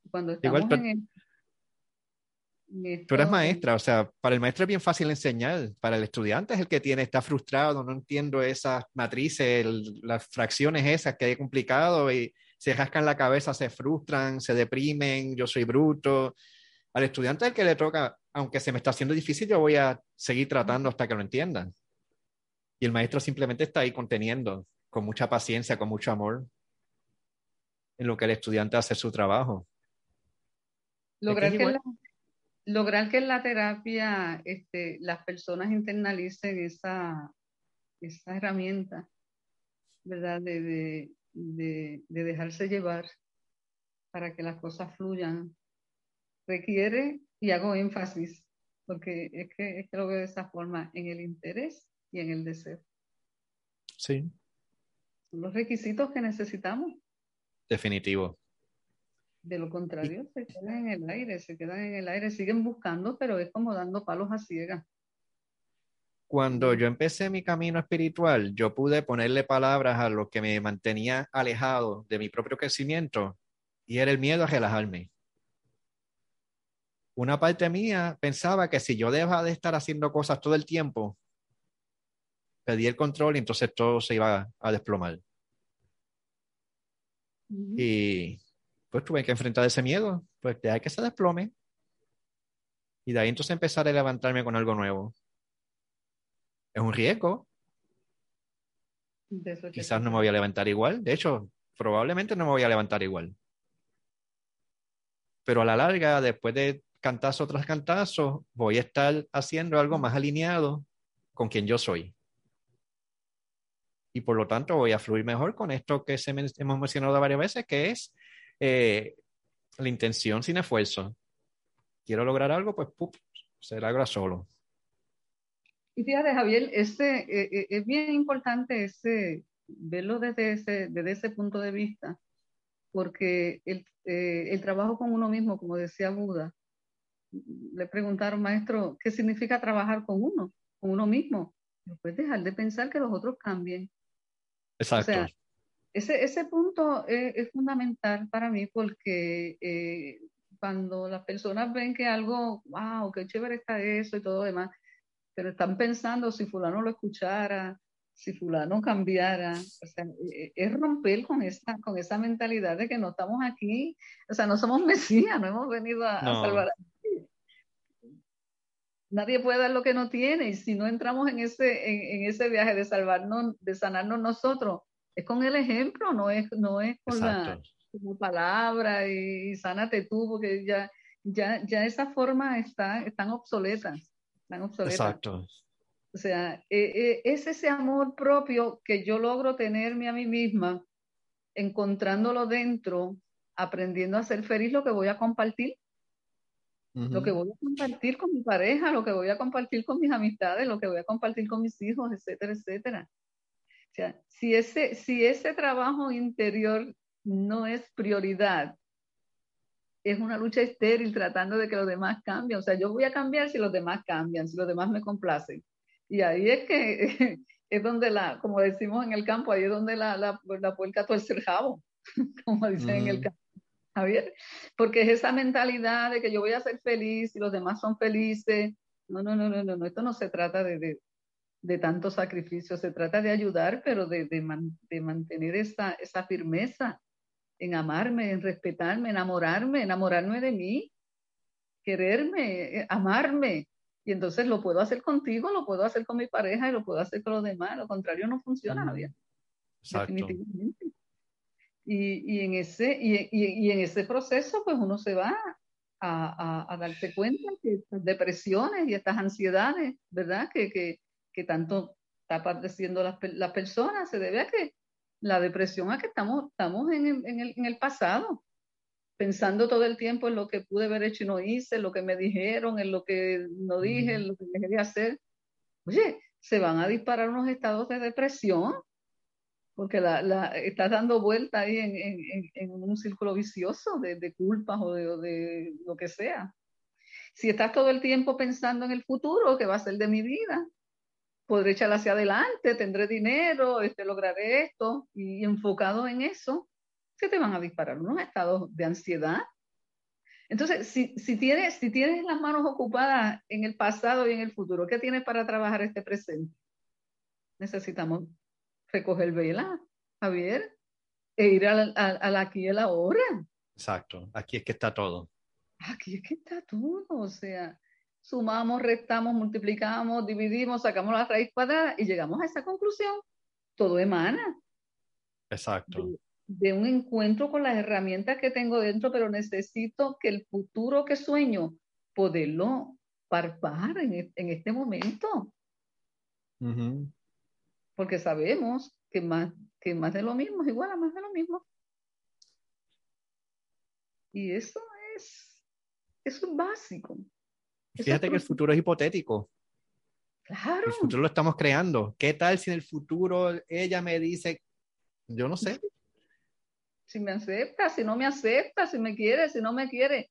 cuando estamos en el Tú eres maestra, o sea, para el maestro es bien fácil enseñar, para el estudiante es el que tiene, está frustrado, no entiendo esas matrices, las fracciones esas que hay complicado y se rascan la cabeza, se frustran, se deprimen, yo soy bruto. Al estudiante es el que le toca, aunque se me está haciendo difícil, yo voy a seguir tratando hasta que lo entiendan. Y el maestro simplemente está ahí conteniendo, con mucha paciencia, con mucho amor, en lo que el estudiante hace su trabajo. Lograr que, lograr que en la terapia este, las personas internalicen esa, esa herramienta, ¿verdad? De, de, de, dejarse llevar para que las cosas fluyan, requiere, y hago énfasis, porque es que, es que lo veo de esa forma, en el interés y en el deseo. Sí. Son los requisitos que necesitamos. Definitivo. De lo contrario, se quedan en el aire, se quedan en el aire, siguen buscando, pero es como dando palos a ciegas. Cuando yo empecé mi camino espiritual, yo pude ponerle palabras a lo que me mantenía alejado de mi propio crecimiento y era el miedo a relajarme. Una parte mía pensaba que si yo dejaba de estar haciendo cosas todo el tiempo, perdí el control y entonces todo se iba a desplomar. Y pues tuve que enfrentar ese miedo, pues de ahí que se desplome. Y de ahí entonces empezar a levantarme con algo nuevo. Es un riesgo. Quizás no me voy a levantar igual. De hecho, probablemente no me voy a levantar igual. Pero a la larga, después de cantazo tras cantazo, voy a estar haciendo algo más alineado con quien yo soy. Y por lo tanto voy a fluir mejor con esto que se hemos mencionado varias veces, que es eh, la intención sin esfuerzo. Quiero lograr algo, pues se logra solo. Y fíjate, Javier, este, eh, eh, es bien importante ese, verlo desde ese, desde ese punto de vista, porque el, el trabajo con uno mismo, como decía Buda, le preguntaron, maestro, ¿qué significa trabajar con uno, con uno mismo? Después dejar de pensar que los otros cambien. Exacto. Ese, ese punto es, fundamental para mí porque eh, cuando las personas ven que algo, wow, qué chévere está eso y todo demás, pero están pensando si fulano lo escuchara si fulano cambiara, o sea, e, e, es romper con esa, con esa mentalidad de que no estamos aquí, o sea, no somos Mesías, no hemos venido a, salvar a nadie. Nadie puede dar lo que no tiene, y si no entramos en ese, en, ese viaje de salvarnos, de sanarnos nosotros, es con el ejemplo, no es, no es con la, palabra y, sánate tú, porque ya, ya, ya esa forma está, están obsoletas, Exacto. O sea, eh, eh, es ese amor propio que yo logro tenerme a mí misma, encontrándolo dentro, aprendiendo a ser feliz, lo que voy a compartir. Lo que voy a compartir con mi pareja, lo que voy a compartir con mis amistades, lo que voy a compartir con mis hijos, etcétera, etcétera. O sea, si ese, si ese trabajo interior no es prioridad, es una lucha estéril tratando de que los demás cambien. O sea, yo voy a cambiar si los demás cambian, si los demás me complacen. Y ahí es que es donde la, como decimos en el campo, ahí es donde la, la, la puerca tuerce el jabo, como dicen en el campo. Javier, porque es esa mentalidad de que yo voy a ser feliz y los demás son felices. No, no, no, no, no, esto no se trata de, de, de tanto sacrificio, se trata de ayudar, pero de, de, de mantener esa, esa firmeza en amarme, en respetarme, enamorarme, enamorarme de mí, quererme, eh, amarme, y entonces lo puedo hacer contigo, lo puedo hacer con mi pareja y lo puedo hacer con los demás. Lo contrario no funciona, Javier. Definitivamente. Y, y, en ese, y, y, en ese proceso, pues uno se va a, a, darse cuenta que estas depresiones y estas ansiedades, ¿verdad? Que, que, que tanto está padeciendo las, las, personas, se debe a que la depresión a que estamos, estamos en, en, el, en el pasado pensando todo el tiempo en lo que pude haber hecho y no hice, en lo que me dijeron, en lo que no dije, en lo que dejé de hacer. Oye, se van a disparar unos estados de depresión porque la, la, estás dando vuelta ahí en, en, en un círculo vicioso de, de culpas o de, de, lo que sea. Si estás todo el tiempo pensando en el futuro, que va a ser de mi vida, podré echar hacia adelante, tendré dinero, este, lograré esto, y enfocado en eso, se te van a disparar unos estados de ansiedad. Entonces, si, si, tienes, si tienes las manos ocupadas en el pasado y en el futuro, ¿qué tienes para trabajar este presente? Necesitamos recoger vela, Javier, e ir al, al, aquí y a la hora. Exacto, aquí es que está todo. Aquí es que está todo, o sea, sumamos, restamos, multiplicamos, dividimos, sacamos la raíz cuadrada y llegamos a esa conclusión. Todo emana. Exacto de un encuentro con las herramientas que tengo dentro, pero necesito que el futuro que sueño, poderlo parpar en, e, en este momento. Porque sabemos que más, que más de lo mismo es igual a más de lo mismo. Y eso es, eso es básico. Fíjate que el futuro es hipotético. Claro. El futuro lo estamos creando. ¿Qué tal si en el futuro ella me dice, yo no sé, si me acepta, si no me acepta, si me quiere, si no me quiere.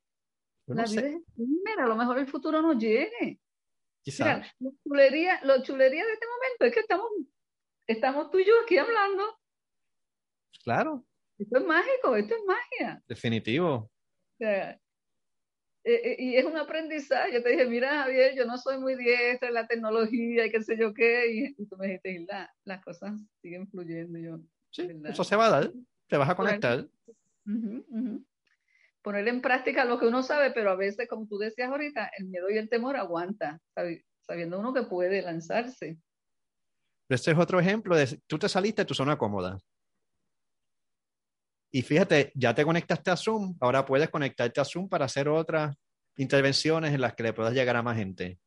la vida es mira, a lo mejor el futuro no llegue. Mira, lo chulería, lo chulería de este momento es que estamos, estamos tú y yo aquí hablando. Claro. Esto es mágico, esto es magia. Definitivo. Eh, y es un aprendizaje. Yo te dije, mira, Javier, yo no soy muy diestra en la tecnología y qué sé yo qué. Y, tú me dijiste, la, las cosas siguen fluyendo. Yo, sí, eso se va a dar te vas a conectar. Poner en práctica lo que uno sabe, pero a veces, como tú decías ahorita, el miedo y el temor aguanta, sabiendo uno que puede lanzarse. Este es otro ejemplo de tú te saliste de tu zona cómoda. Y fíjate, ya te conectaste a Zoom, ahora puedes conectarte a Zoom para hacer otras intervenciones en las que le puedas llegar a más gente.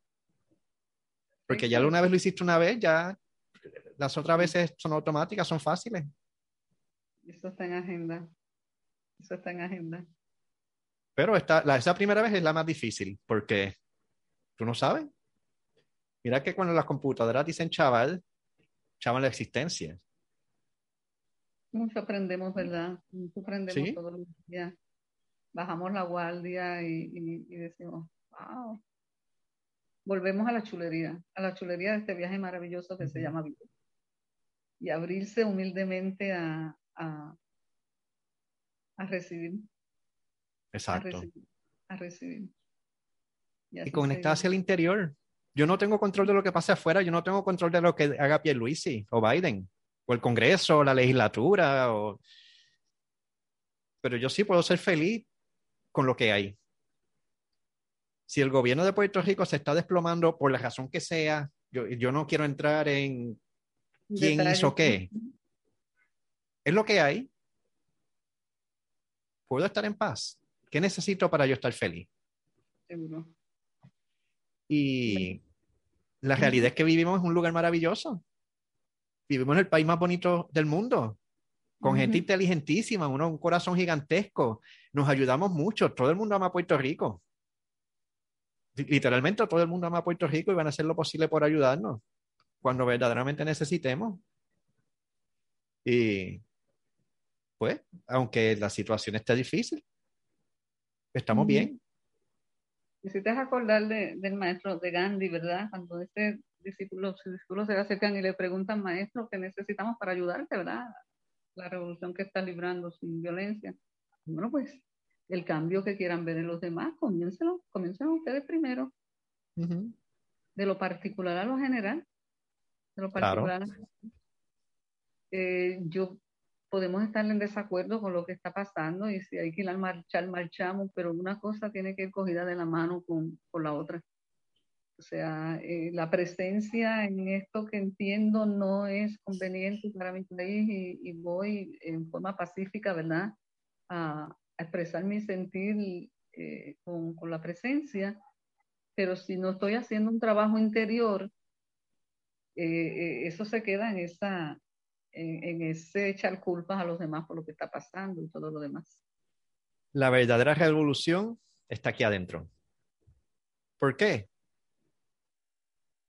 Porque ya una vez lo hiciste una vez, ya las otras veces son automáticas, son fáciles. Eso está en agenda. Eso está en agenda. Pero esta, la, esa primera vez es la más difícil, porque tú no sabes. Mira que cuando las computadoras dicen chaval, chaval la existencia. Mucho aprendemos, ¿verdad? Mucho aprendemos todos los días. Bajamos la guardia y, decimos, wow. Volvemos a la chulería, a la chulería de este viaje maravilloso que se llama vida. Y abrirse humildemente a, a, recibir. Exacto. A recibir. Y, conectar hacia el interior. Yo no tengo control de lo que pase afuera, yo no tengo control de lo que haga Pierluisi o Biden, o el Congreso, o la legislatura, o... pero yo sí puedo ser feliz con lo que hay. Si el gobierno de Puerto Rico se está desplomando por la razón que sea, yo, yo no quiero entrar en quién hizo qué. Es lo que hay. ¿Puedo estar en paz? ¿Qué necesito para yo estar feliz? Seguro. Y la realidad es que vivimos en un lugar maravilloso. Vivimos en el país más bonito del mundo, con gente inteligentísima, uno, un corazón gigantesco. Nos ayudamos mucho. Todo el mundo ama Puerto Rico. Literalmente todo el mundo ama Puerto Rico y van a hacer lo posible por ayudarnos cuando verdaderamente necesitemos. Y pues, aunque la situación esté difícil, estamos bien. Y si te has acordar del maestro de Gandhi, ¿verdad? Cuando ese discípulo, sus discípulos se acercan y le preguntan, maestro, ¿qué necesitamos para ayudarte, verdad? La revolución que está librando sin violencia. Bueno, pues el cambio que quieran ver en los demás, comiéncenlo, comiencen ustedes primero. De lo particular a lo general. De lo particular. Eh, yo podemos estar en desacuerdo con lo que está pasando y si hay que ir a marchar, marchamos, pero una cosa tiene que ir cogida de la mano con, con la otra. O sea, eh, la presencia en esto que entiendo no es conveniente para mi país y, voy en forma pacífica, ¿verdad? A, expresar mi sentir eh, con, con, la presencia, pero si no estoy haciendo un trabajo interior, eh, eso se queda en esa, en, ese echar culpas a los demás por lo que está pasando y todo lo demás. La verdadera revolución está aquí adentro. ¿Por qué?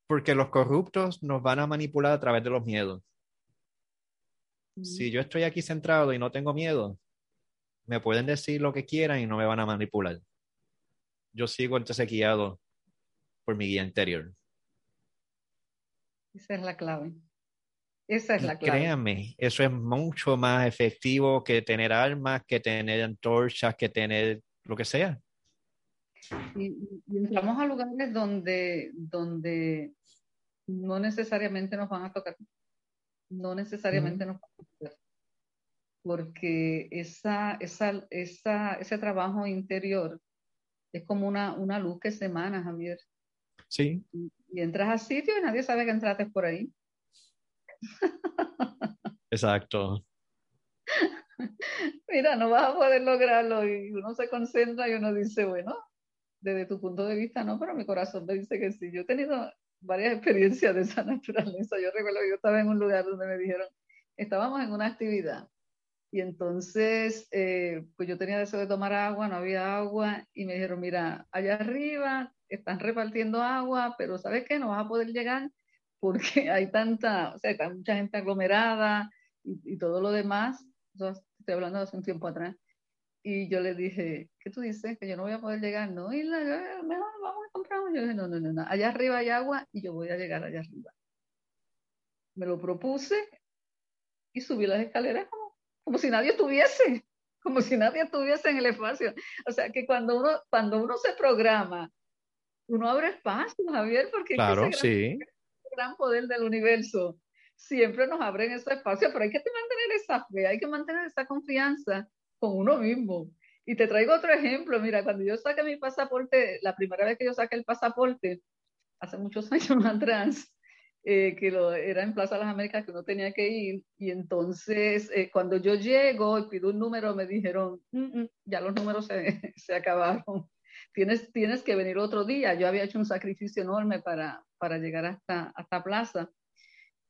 Porque los corruptos nos van a manipular a través de los miedos. Si yo estoy aquí centrado y no tengo miedo, me pueden decir lo que quieran y no me van a manipular. Yo sigo entonces guiado por mi guía interior. Esa es la clave. Esa es la clave. Créanme, eso es mucho más efectivo que tener armas, que tener antorchas, que tener lo que sea. Y, entramos a lugares donde, donde no necesariamente nos van a tocar. No necesariamente nos van a tocar. Porque esa, esa, esa, ese trabajo interior es como una, una luz que se emana, Javier. Sí. Y, y entras a sitio y nadie sabe que entraste por ahí. Exacto. Mira, no vas a poder lograrlo y uno se concentra y uno dice, bueno, desde tu punto de vista no, pero mi corazón me dice que sí. Yo he tenido varias experiencias de esa naturaleza. Yo recuerdo que yo estaba en un lugar donde me dijeron, estábamos en una actividad y entonces, eh, pues yo tenía deseo de tomar agua, no había agua y me dijeron, mira, allá arriba están repartiendo agua, pero ¿sabes qué? No vas a poder llegar porque hay tanta, o sea, hay mucha gente aglomerada y, todo lo demás. estoy hablando de hace un tiempo atrás. Y yo le dije, ¿qué tú dices? Que yo no voy a poder llegar. No, y la, mejor vamos a comprar. Yo dije, no, no, no, no, allá arriba hay agua y yo voy a llegar allá arriba. Me lo propuse y subí las escaleras como, como si nadie estuviese, como si nadie estuviese en el espacio. O sea, que cuando uno, cuando uno se programa, uno abre espacio, Javier, porque claro, sí gran poder del universo, siempre nos abren ese espacio, pero hay que mantener esa fe, hay que mantener esa confianza con uno mismo. Y te traigo otro ejemplo, mira, cuando yo saqué mi pasaporte, la primera vez que yo saqué el pasaporte, hace muchos años atrás, eh, que lo, era en Plaza de las Américas que uno tenía que ir, y entonces eh, cuando yo llego y pido un número, me dijeron, mm, mm, ya los números se, se acabaron tienes, tienes que venir otro día. Yo había hecho un sacrificio enorme para, para llegar hasta, hasta Plaza.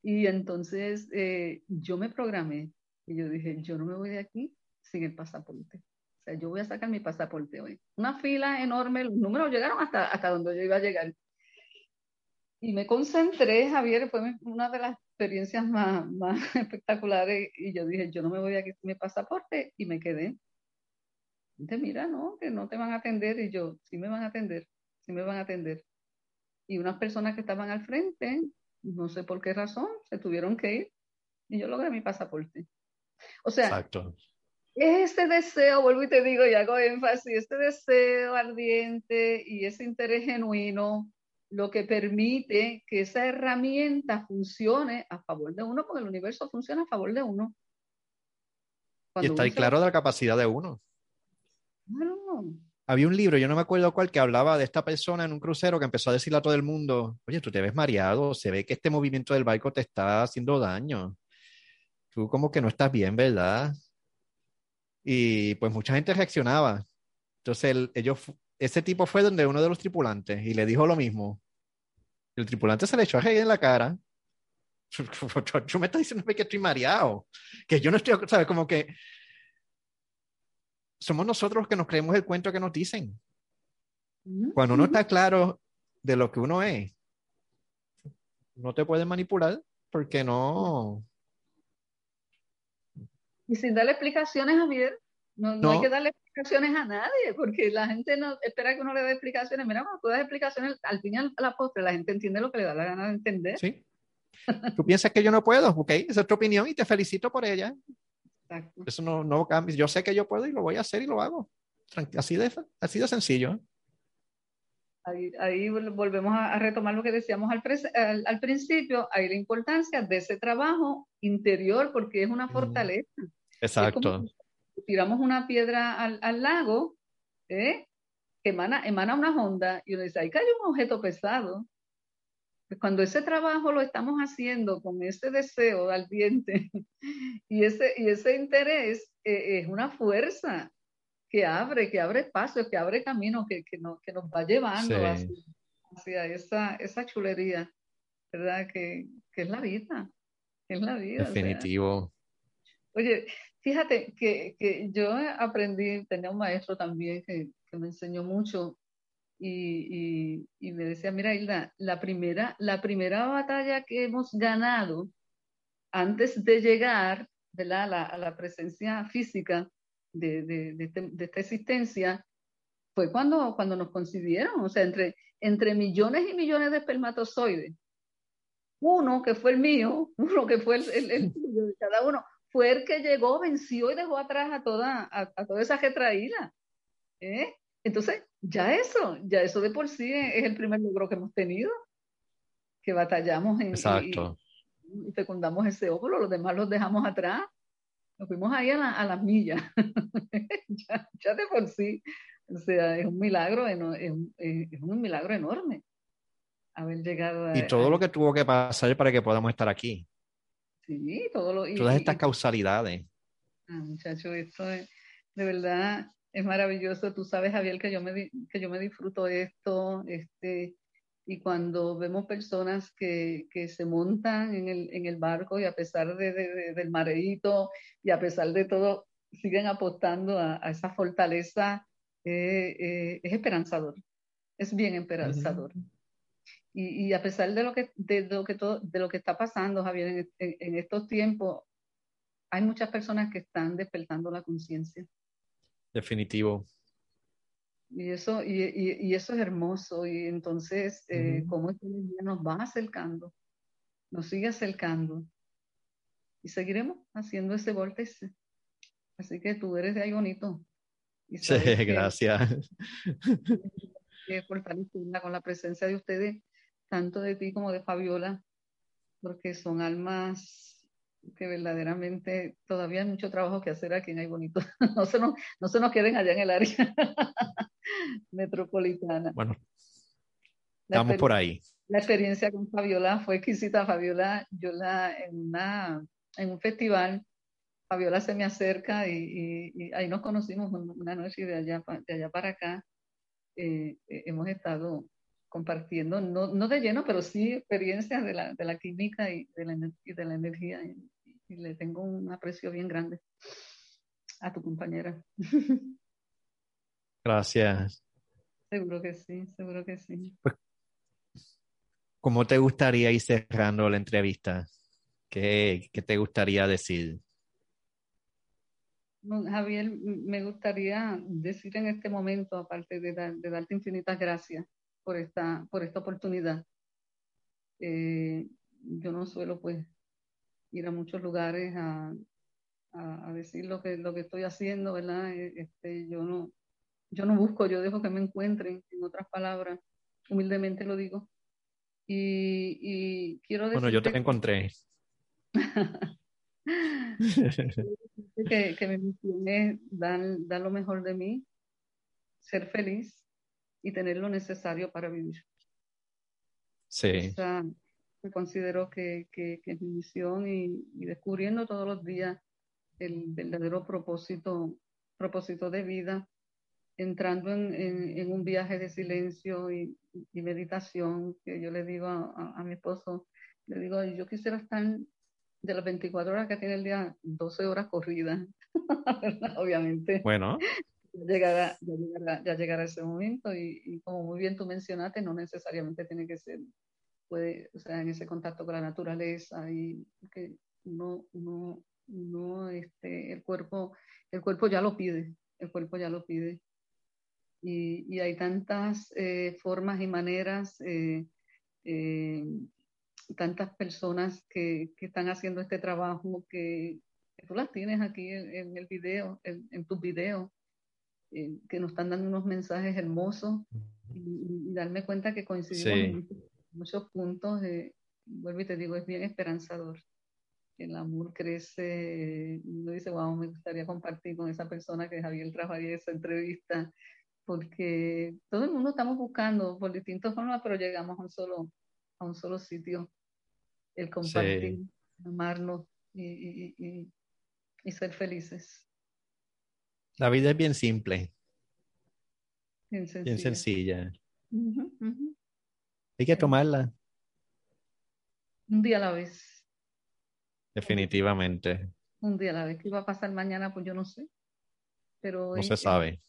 Y entonces eh, yo me programé y yo dije, yo no me voy de aquí sin el pasaporte. O sea, yo voy a sacar mi pasaporte hoy. Una fila enorme, los números llegaron hasta, hasta donde yo iba a llegar. Y me concentré, Javier, fue una de las experiencias más, más espectaculares. Y yo dije, yo no me voy aquí sin mi pasaporte y me quedé mira, no, que no te van a atender. Y yo, sí me van a atender, sí me van a atender. Y unas personas que estaban al frente, no sé por qué razón, se tuvieron que ir y yo logré mi pasaporte. O sea, Exacto. Este deseo, vuelvo y te digo y hago énfasis, este deseo ardiente y ese interés genuino lo que permite que esa herramienta funcione a favor de uno, porque el universo funciona a favor de uno. y está ahí claro de la capacidad de uno. Había un libro, yo no me acuerdo cuál, que hablaba de esta persona en un crucero que empezó a decirle a todo el mundo, oye, tú te ves mareado, se ve que este movimiento del barco te está haciendo daño. Tú como que no estás bien, ¿verdad? Y pues mucha gente reaccionaba. Entonces ellos, ese tipo fue donde uno de los tripulantes y le dijo lo mismo. El tripulante se le echó a reír en la cara. Yo me está diciendo que estoy mareado, que yo no estoy, ¿sabes? Como que somos nosotros los que nos creemos el cuento que nos dicen. Cuando uno está claro de lo que uno es, no te pueden manipular porque no. Y sin darle explicaciones, Javier, no, no, hay que darle explicaciones a nadie, porque la gente no espera que uno le dé explicaciones. Mira, cuando tú das explicaciones, al final, a la postre, la gente entiende lo que le da la gana de entender. Sí. Tú piensas que yo no puedo, ok, esa es tu opinión y te felicito por ella. Eso no, no cambia. Yo sé que yo puedo y lo voy a hacer y lo hago. Así de, así de sencillo. Ahí, ahí volvemos a, retomar lo que decíamos al, al, principio, hay la importancia de ese trabajo interior porque es una fortaleza. Exacto. tiramos una piedra al, al lago, ¿eh? emana, emana una onda y uno dice, ahí cae un objeto pesado. Pues cuando ese trabajo lo estamos haciendo con ese deseo al diente y ese, y ese interés, eh, es una fuerza que abre, que abre espacio, que abre camino, que, que, nos, que nos va llevando hacia, esa, esa chulería, ¿verdad? Que, que, es la vida, es la vida. Definitivo. oye, fíjate que, que, yo aprendí, tenía un maestro también que, que me enseñó mucho y, y, me decía, mira Hilda, la primera, la primera batalla que hemos ganado antes de llegar ¿verdad? A, la, presencia física de, de, este, de, esta existencia fue cuando, cuando nos concibieron, o sea, entre, entre millones y millones de espermatozoides, uno que fue el mío, uno que fue el, el, tuyo, cada uno, fue el que llegó, venció y dejó atrás a toda, a, a toda esa retraída. ¿eh? Entonces, ya eso, ya eso de por sí es el primer logro que hemos tenido, que batallamos en, Exacto. Y, fecundamos ese óvulo, los demás los dejamos atrás. Nos fuimos ahí a, las millas, ya, de por sí. O sea, es un milagro, es, un milagro enorme haber llegado a... Y todo lo que tuvo que pasar para que podamos estar aquí. Sí, todo lo... Y, Todas estas causalidades. Ah, muchacho, esto es, de verdad, es maravilloso. Tú sabes, Javier, que yo me, que yo me disfruto esto, este, y cuando vemos personas que, que se montan en el, en el, barco y a pesar de, del mareíto y a pesar de todo, siguen apostando a, esa fortaleza, eh, eh, es esperanzador, es bien esperanzador. y, y, a pesar de lo que, de lo que, todo, de lo que está pasando, Javier, en, en estos tiempos, hay muchas personas que están despertando la conciencia Definitivo. Y eso, y, y, eso es hermoso. Y entonces, eh, como este día nos va acercando, nos sigue acercando. Y seguiremos haciendo ese vórtice. Así que tú eres de ahí bonito. sí, gracias. Que fortalecerla con la presencia de ustedes, tanto de ti como de Fabiola, porque son almas que verdaderamente todavía hay mucho trabajo que hacer aquí en Ay Bonito. No se nos, no se nos queden allá en el área metropolitana. Bueno, estamos por ahí. La experiencia con Fabiola fue exquisita. Fabiola, yo la en, una, en un festival, Fabiola se me acerca y, ahí nos conocimos una noche de allá, de allá para acá. Eh, eh, hemos estado compartiendo, no, no de lleno, pero sí experiencias de la, de la química y de la, y de la energía y le tengo un aprecio bien grande a tu compañera. Gracias. Seguro que sí, seguro que sí. Pues, ¿Cómo te gustaría ir cerrando la entrevista? ¿Qué, qué te gustaría decir? Javier, me gustaría decir en este momento, aparte de, de darte infinitas gracias por esta, por esta oportunidad. Eh, yo no suelo pues ir a muchos lugares a, a, decir lo que, lo que estoy haciendo, ¿verdad? E, este, yo, no, yo no busco, yo dejo que me encuentren, en otras palabras, humildemente lo digo, Y, quiero decir. Bueno, yo te encontré. que, que, mi misión es dar, dar lo mejor de mí, ser feliz y tener lo necesario para vivir. Sí. Me considero que, que, es mi misión y, descubriendo todos los días el verdadero propósito, propósito de vida, entrando en, en, un viaje de silencio y, y, meditación, que yo le digo a, a, mi esposo, le digo, yo quisiera estar de las 24 horas que tiene el día, 12 horas corridas, obviamente. Bueno. Llegará, ya llegará, ya llegará ese momento y, y, como muy bien tú mencionaste, no necesariamente tiene que ser, puede, o sea, en ese contacto con la naturaleza y que no, no, no, este, el cuerpo, el cuerpo ya lo pide, el cuerpo ya lo pide. Y, y hay tantas eh, formas y maneras eh, eh, tantas personas que, que, están haciendo este trabajo que, tú las tienes aquí en, el video, en, en tus videos, eh, que nos están dando unos mensajes hermosos. Y, darme cuenta que coincidimos en muchos, puntos. vuelvo y te digo, es bien esperanzador. El amor crece, uno dice, wow, me gustaría compartir con esa persona que Javier trajo ahí esa entrevista, porque todo el mundo estamos buscando por distintas formas, pero llegamos a un solo, a un solo sitio, el compartir, amarnos y, y, y, ser felices. La vida es bien simple. Bien sencilla. Bien sencilla. Hay que tomarla. Un día a la vez. Definitivamente. Un día a la vez. ¿Qué va a pasar mañana? Pues yo no sé. Pero no se sabe.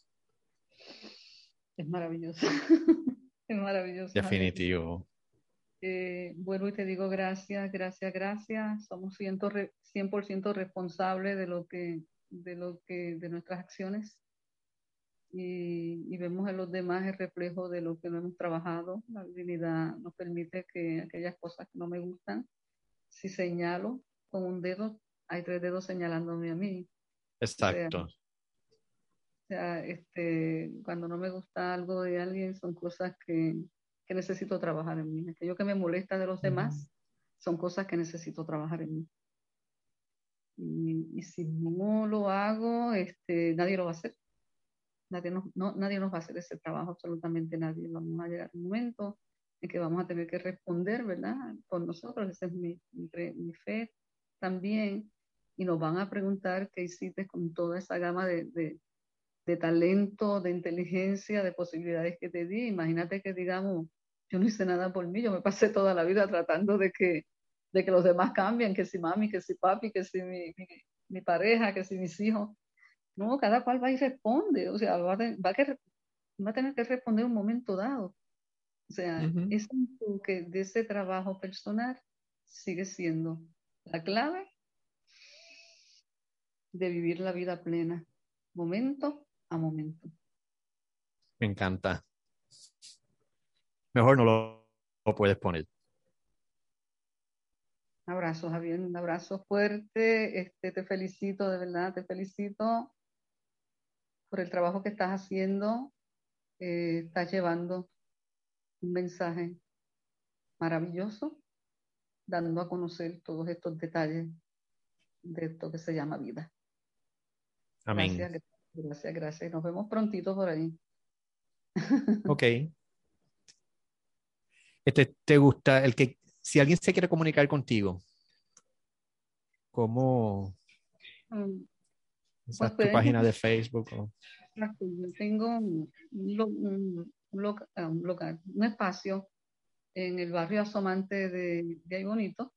Es maravilloso. es maravilloso. Definitivo. Eh, vuelvo y te digo gracias, gracias, gracias. Somos 100%, responsables de lo que, de lo que, de nuestras acciones. Y, vemos en los demás el reflejo de lo que no hemos trabajado. La divinidad nos permite que aquellas cosas que no me gustan, si señalo con un dedo, hay tres dedos señalándome a mí. Exacto. O sea, este, cuando no me gusta algo de alguien, son cosas que, que necesito trabajar en mí. Aquello que me molesta de los demás son cosas que necesito trabajar en mí. Y, si no lo hago, este, nadie lo va a hacer. Nadie nos, no, nadie nos va a hacer ese trabajo, absolutamente nadie. Vamos a llegar a un momento en que vamos a tener que responder, ¿verdad? Por nosotros, esa es mi, mi, fe también. Y nos van a preguntar qué hiciste con toda esa gama de, de, talento, de inteligencia, de posibilidades que te di. Imagínate que digamos, yo no hice nada por mí, yo me pasé toda la vida tratando de que, de que los demás cambien, que si mami, que si papi, que si mi, mi, pareja, que si mis hijos. No, cada cual va y responde, o sea, va a, va que, va a tener que responder un momento dado. O sea, ese enfoque de ese trabajo personal sigue siendo la clave de vivir la vida plena, momento a momento. Me encanta mejor no lo, puedes poner. Un abrazo, Javier, un abrazo fuerte. Este, te felicito, de verdad, te felicito por el trabajo que estás haciendo. Eh, estás llevando un mensaje maravilloso, dando a conocer todos estos detalles de esto que se llama vida. Amén. Gracias, gracias, gracias. Nos vemos prontito por ahí. Ok. Este, ¿Te gusta el que, si alguien se quiere comunicar contigo, cómo? Mm. Esa pues tu página de Facebook. Yo tengo un, un, local, un espacio en el barrio asomante de, de Ahí Bonito,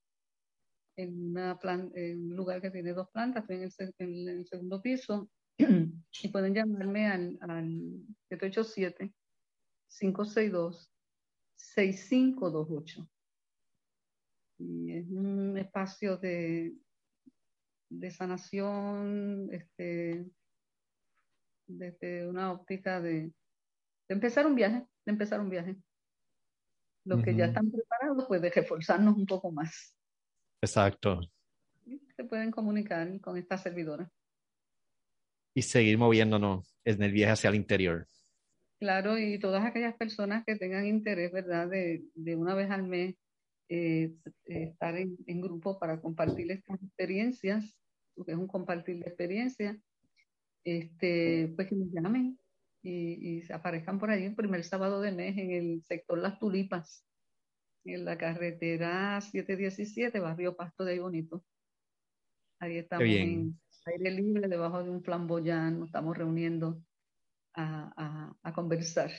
en, una en un lugar que tiene dos plantas, estoy en el, segundo piso, y pueden llamarme al, al 787 562 6528. Y es un espacio de, de sanación, este, desde una óptica de, empezar un viaje, de empezar un viaje. Los que ya están preparados, pues de reforzarnos un poco más. Exacto. Se pueden comunicar con esta servidora. Y seguir moviéndonos en el viaje hacia el interior. Claro, y todas aquellas personas que tengan interés, ¿verdad?, de, de una vez al mes eh, estar en, en, grupo para compartir estas experiencias, porque es un compartir de experiencias, este, pues que me llamen y, y se aparezcan por ahí el primer sábado de mes en el sector Las Tulipas, en la carretera 717, barrio Pasto de ahí bonito. Ahí estamos en aire libre, debajo de un flamboyán, nos estamos reuniendo a, a, a conversar.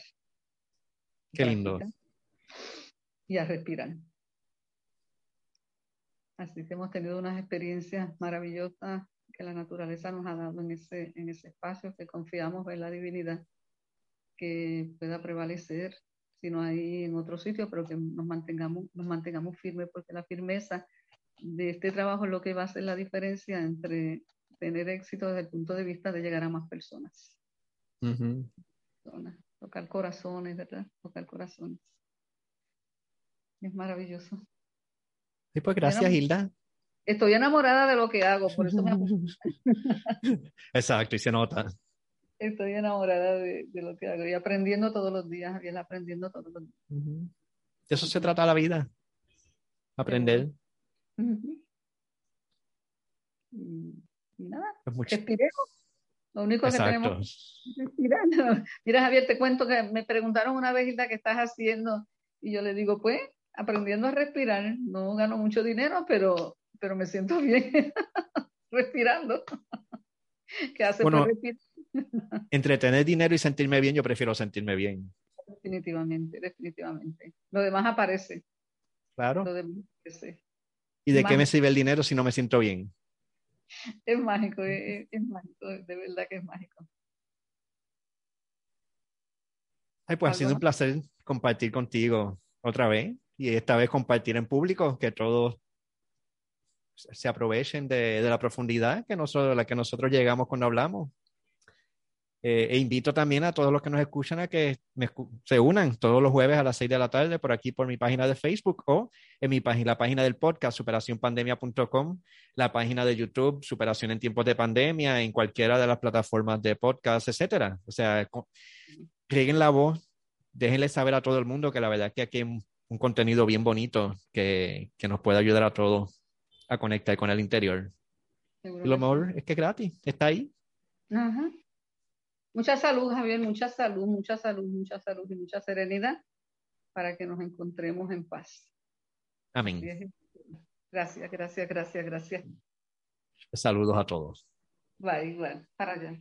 Qué lindo. Y a respirar. Así que hemos tenido unas experiencias maravillosas que la naturaleza nos ha dado en ese, en ese espacio, que confiamos en la divinidad que pueda prevalecer, si no hay en otro sitio, pero que nos mantengamos, nos mantengamos firmes, porque la firmeza de este trabajo es lo que va a hacer la diferencia entre tener éxito desde el punto de vista de llegar a más personas. Tocar corazones, ¿verdad? Tocar corazones. Es maravilloso. Pues gracias, Hilda. Estoy enamorada de lo que hago, por eso me Exacto, y se nota. Estoy enamorada de, de, lo que hago y aprendiendo todos los días, bien aprendiendo todos los días. De eso se trata la vida, aprender. Uh -huh. y, y, nada, respiremos. Lo único Exacto. que tenemos. Mira, Javier, te cuento que me preguntaron una vez, Hilda, ¿qué estás haciendo? Y yo le digo, pues, aprendiendo a respirar. No gano mucho dinero, pero, pero me siento bien respirando. ¿Qué hace bueno, entre tener dinero y sentirme bien, yo prefiero sentirme bien. Definitivamente, definitivamente. Lo demás aparece. Claro. Lo demás aparece. ¿Y de qué me sirve el dinero si no me siento bien? Es mágico, es, es mágico, de verdad que es mágico. Ay, pues ha sido un placer compartir contigo otra vez y esta vez compartir en público, que todos se aprovechen de, de la profundidad que nosotros, la que nosotros llegamos cuando hablamos. Eh, e invito también a todos los que nos escuchan a que se unan todos los jueves a las 6 de la tarde por aquí por mi página de Facebook o en mi página, la página del podcast superacionpandemia.com, la página de YouTube Superación en tiempos de pandemia, en cualquiera de las plataformas de podcast, etcétera. O sea, rieguen la voz, déjenle saber a todo el mundo que la verdad es que aquí hay un, contenido bien bonito que, que, nos puede ayudar a todos a conectar con el interior. Y lo mejor es que es gratis, está ahí. Ajá. Mucha salud, Javier, mucha salud, mucha salud, mucha salud y mucha serenidad para que nos encontremos en paz. Amén. Gracias, gracias, gracias, gracias. Saludos a todos. Va, igual, para allá.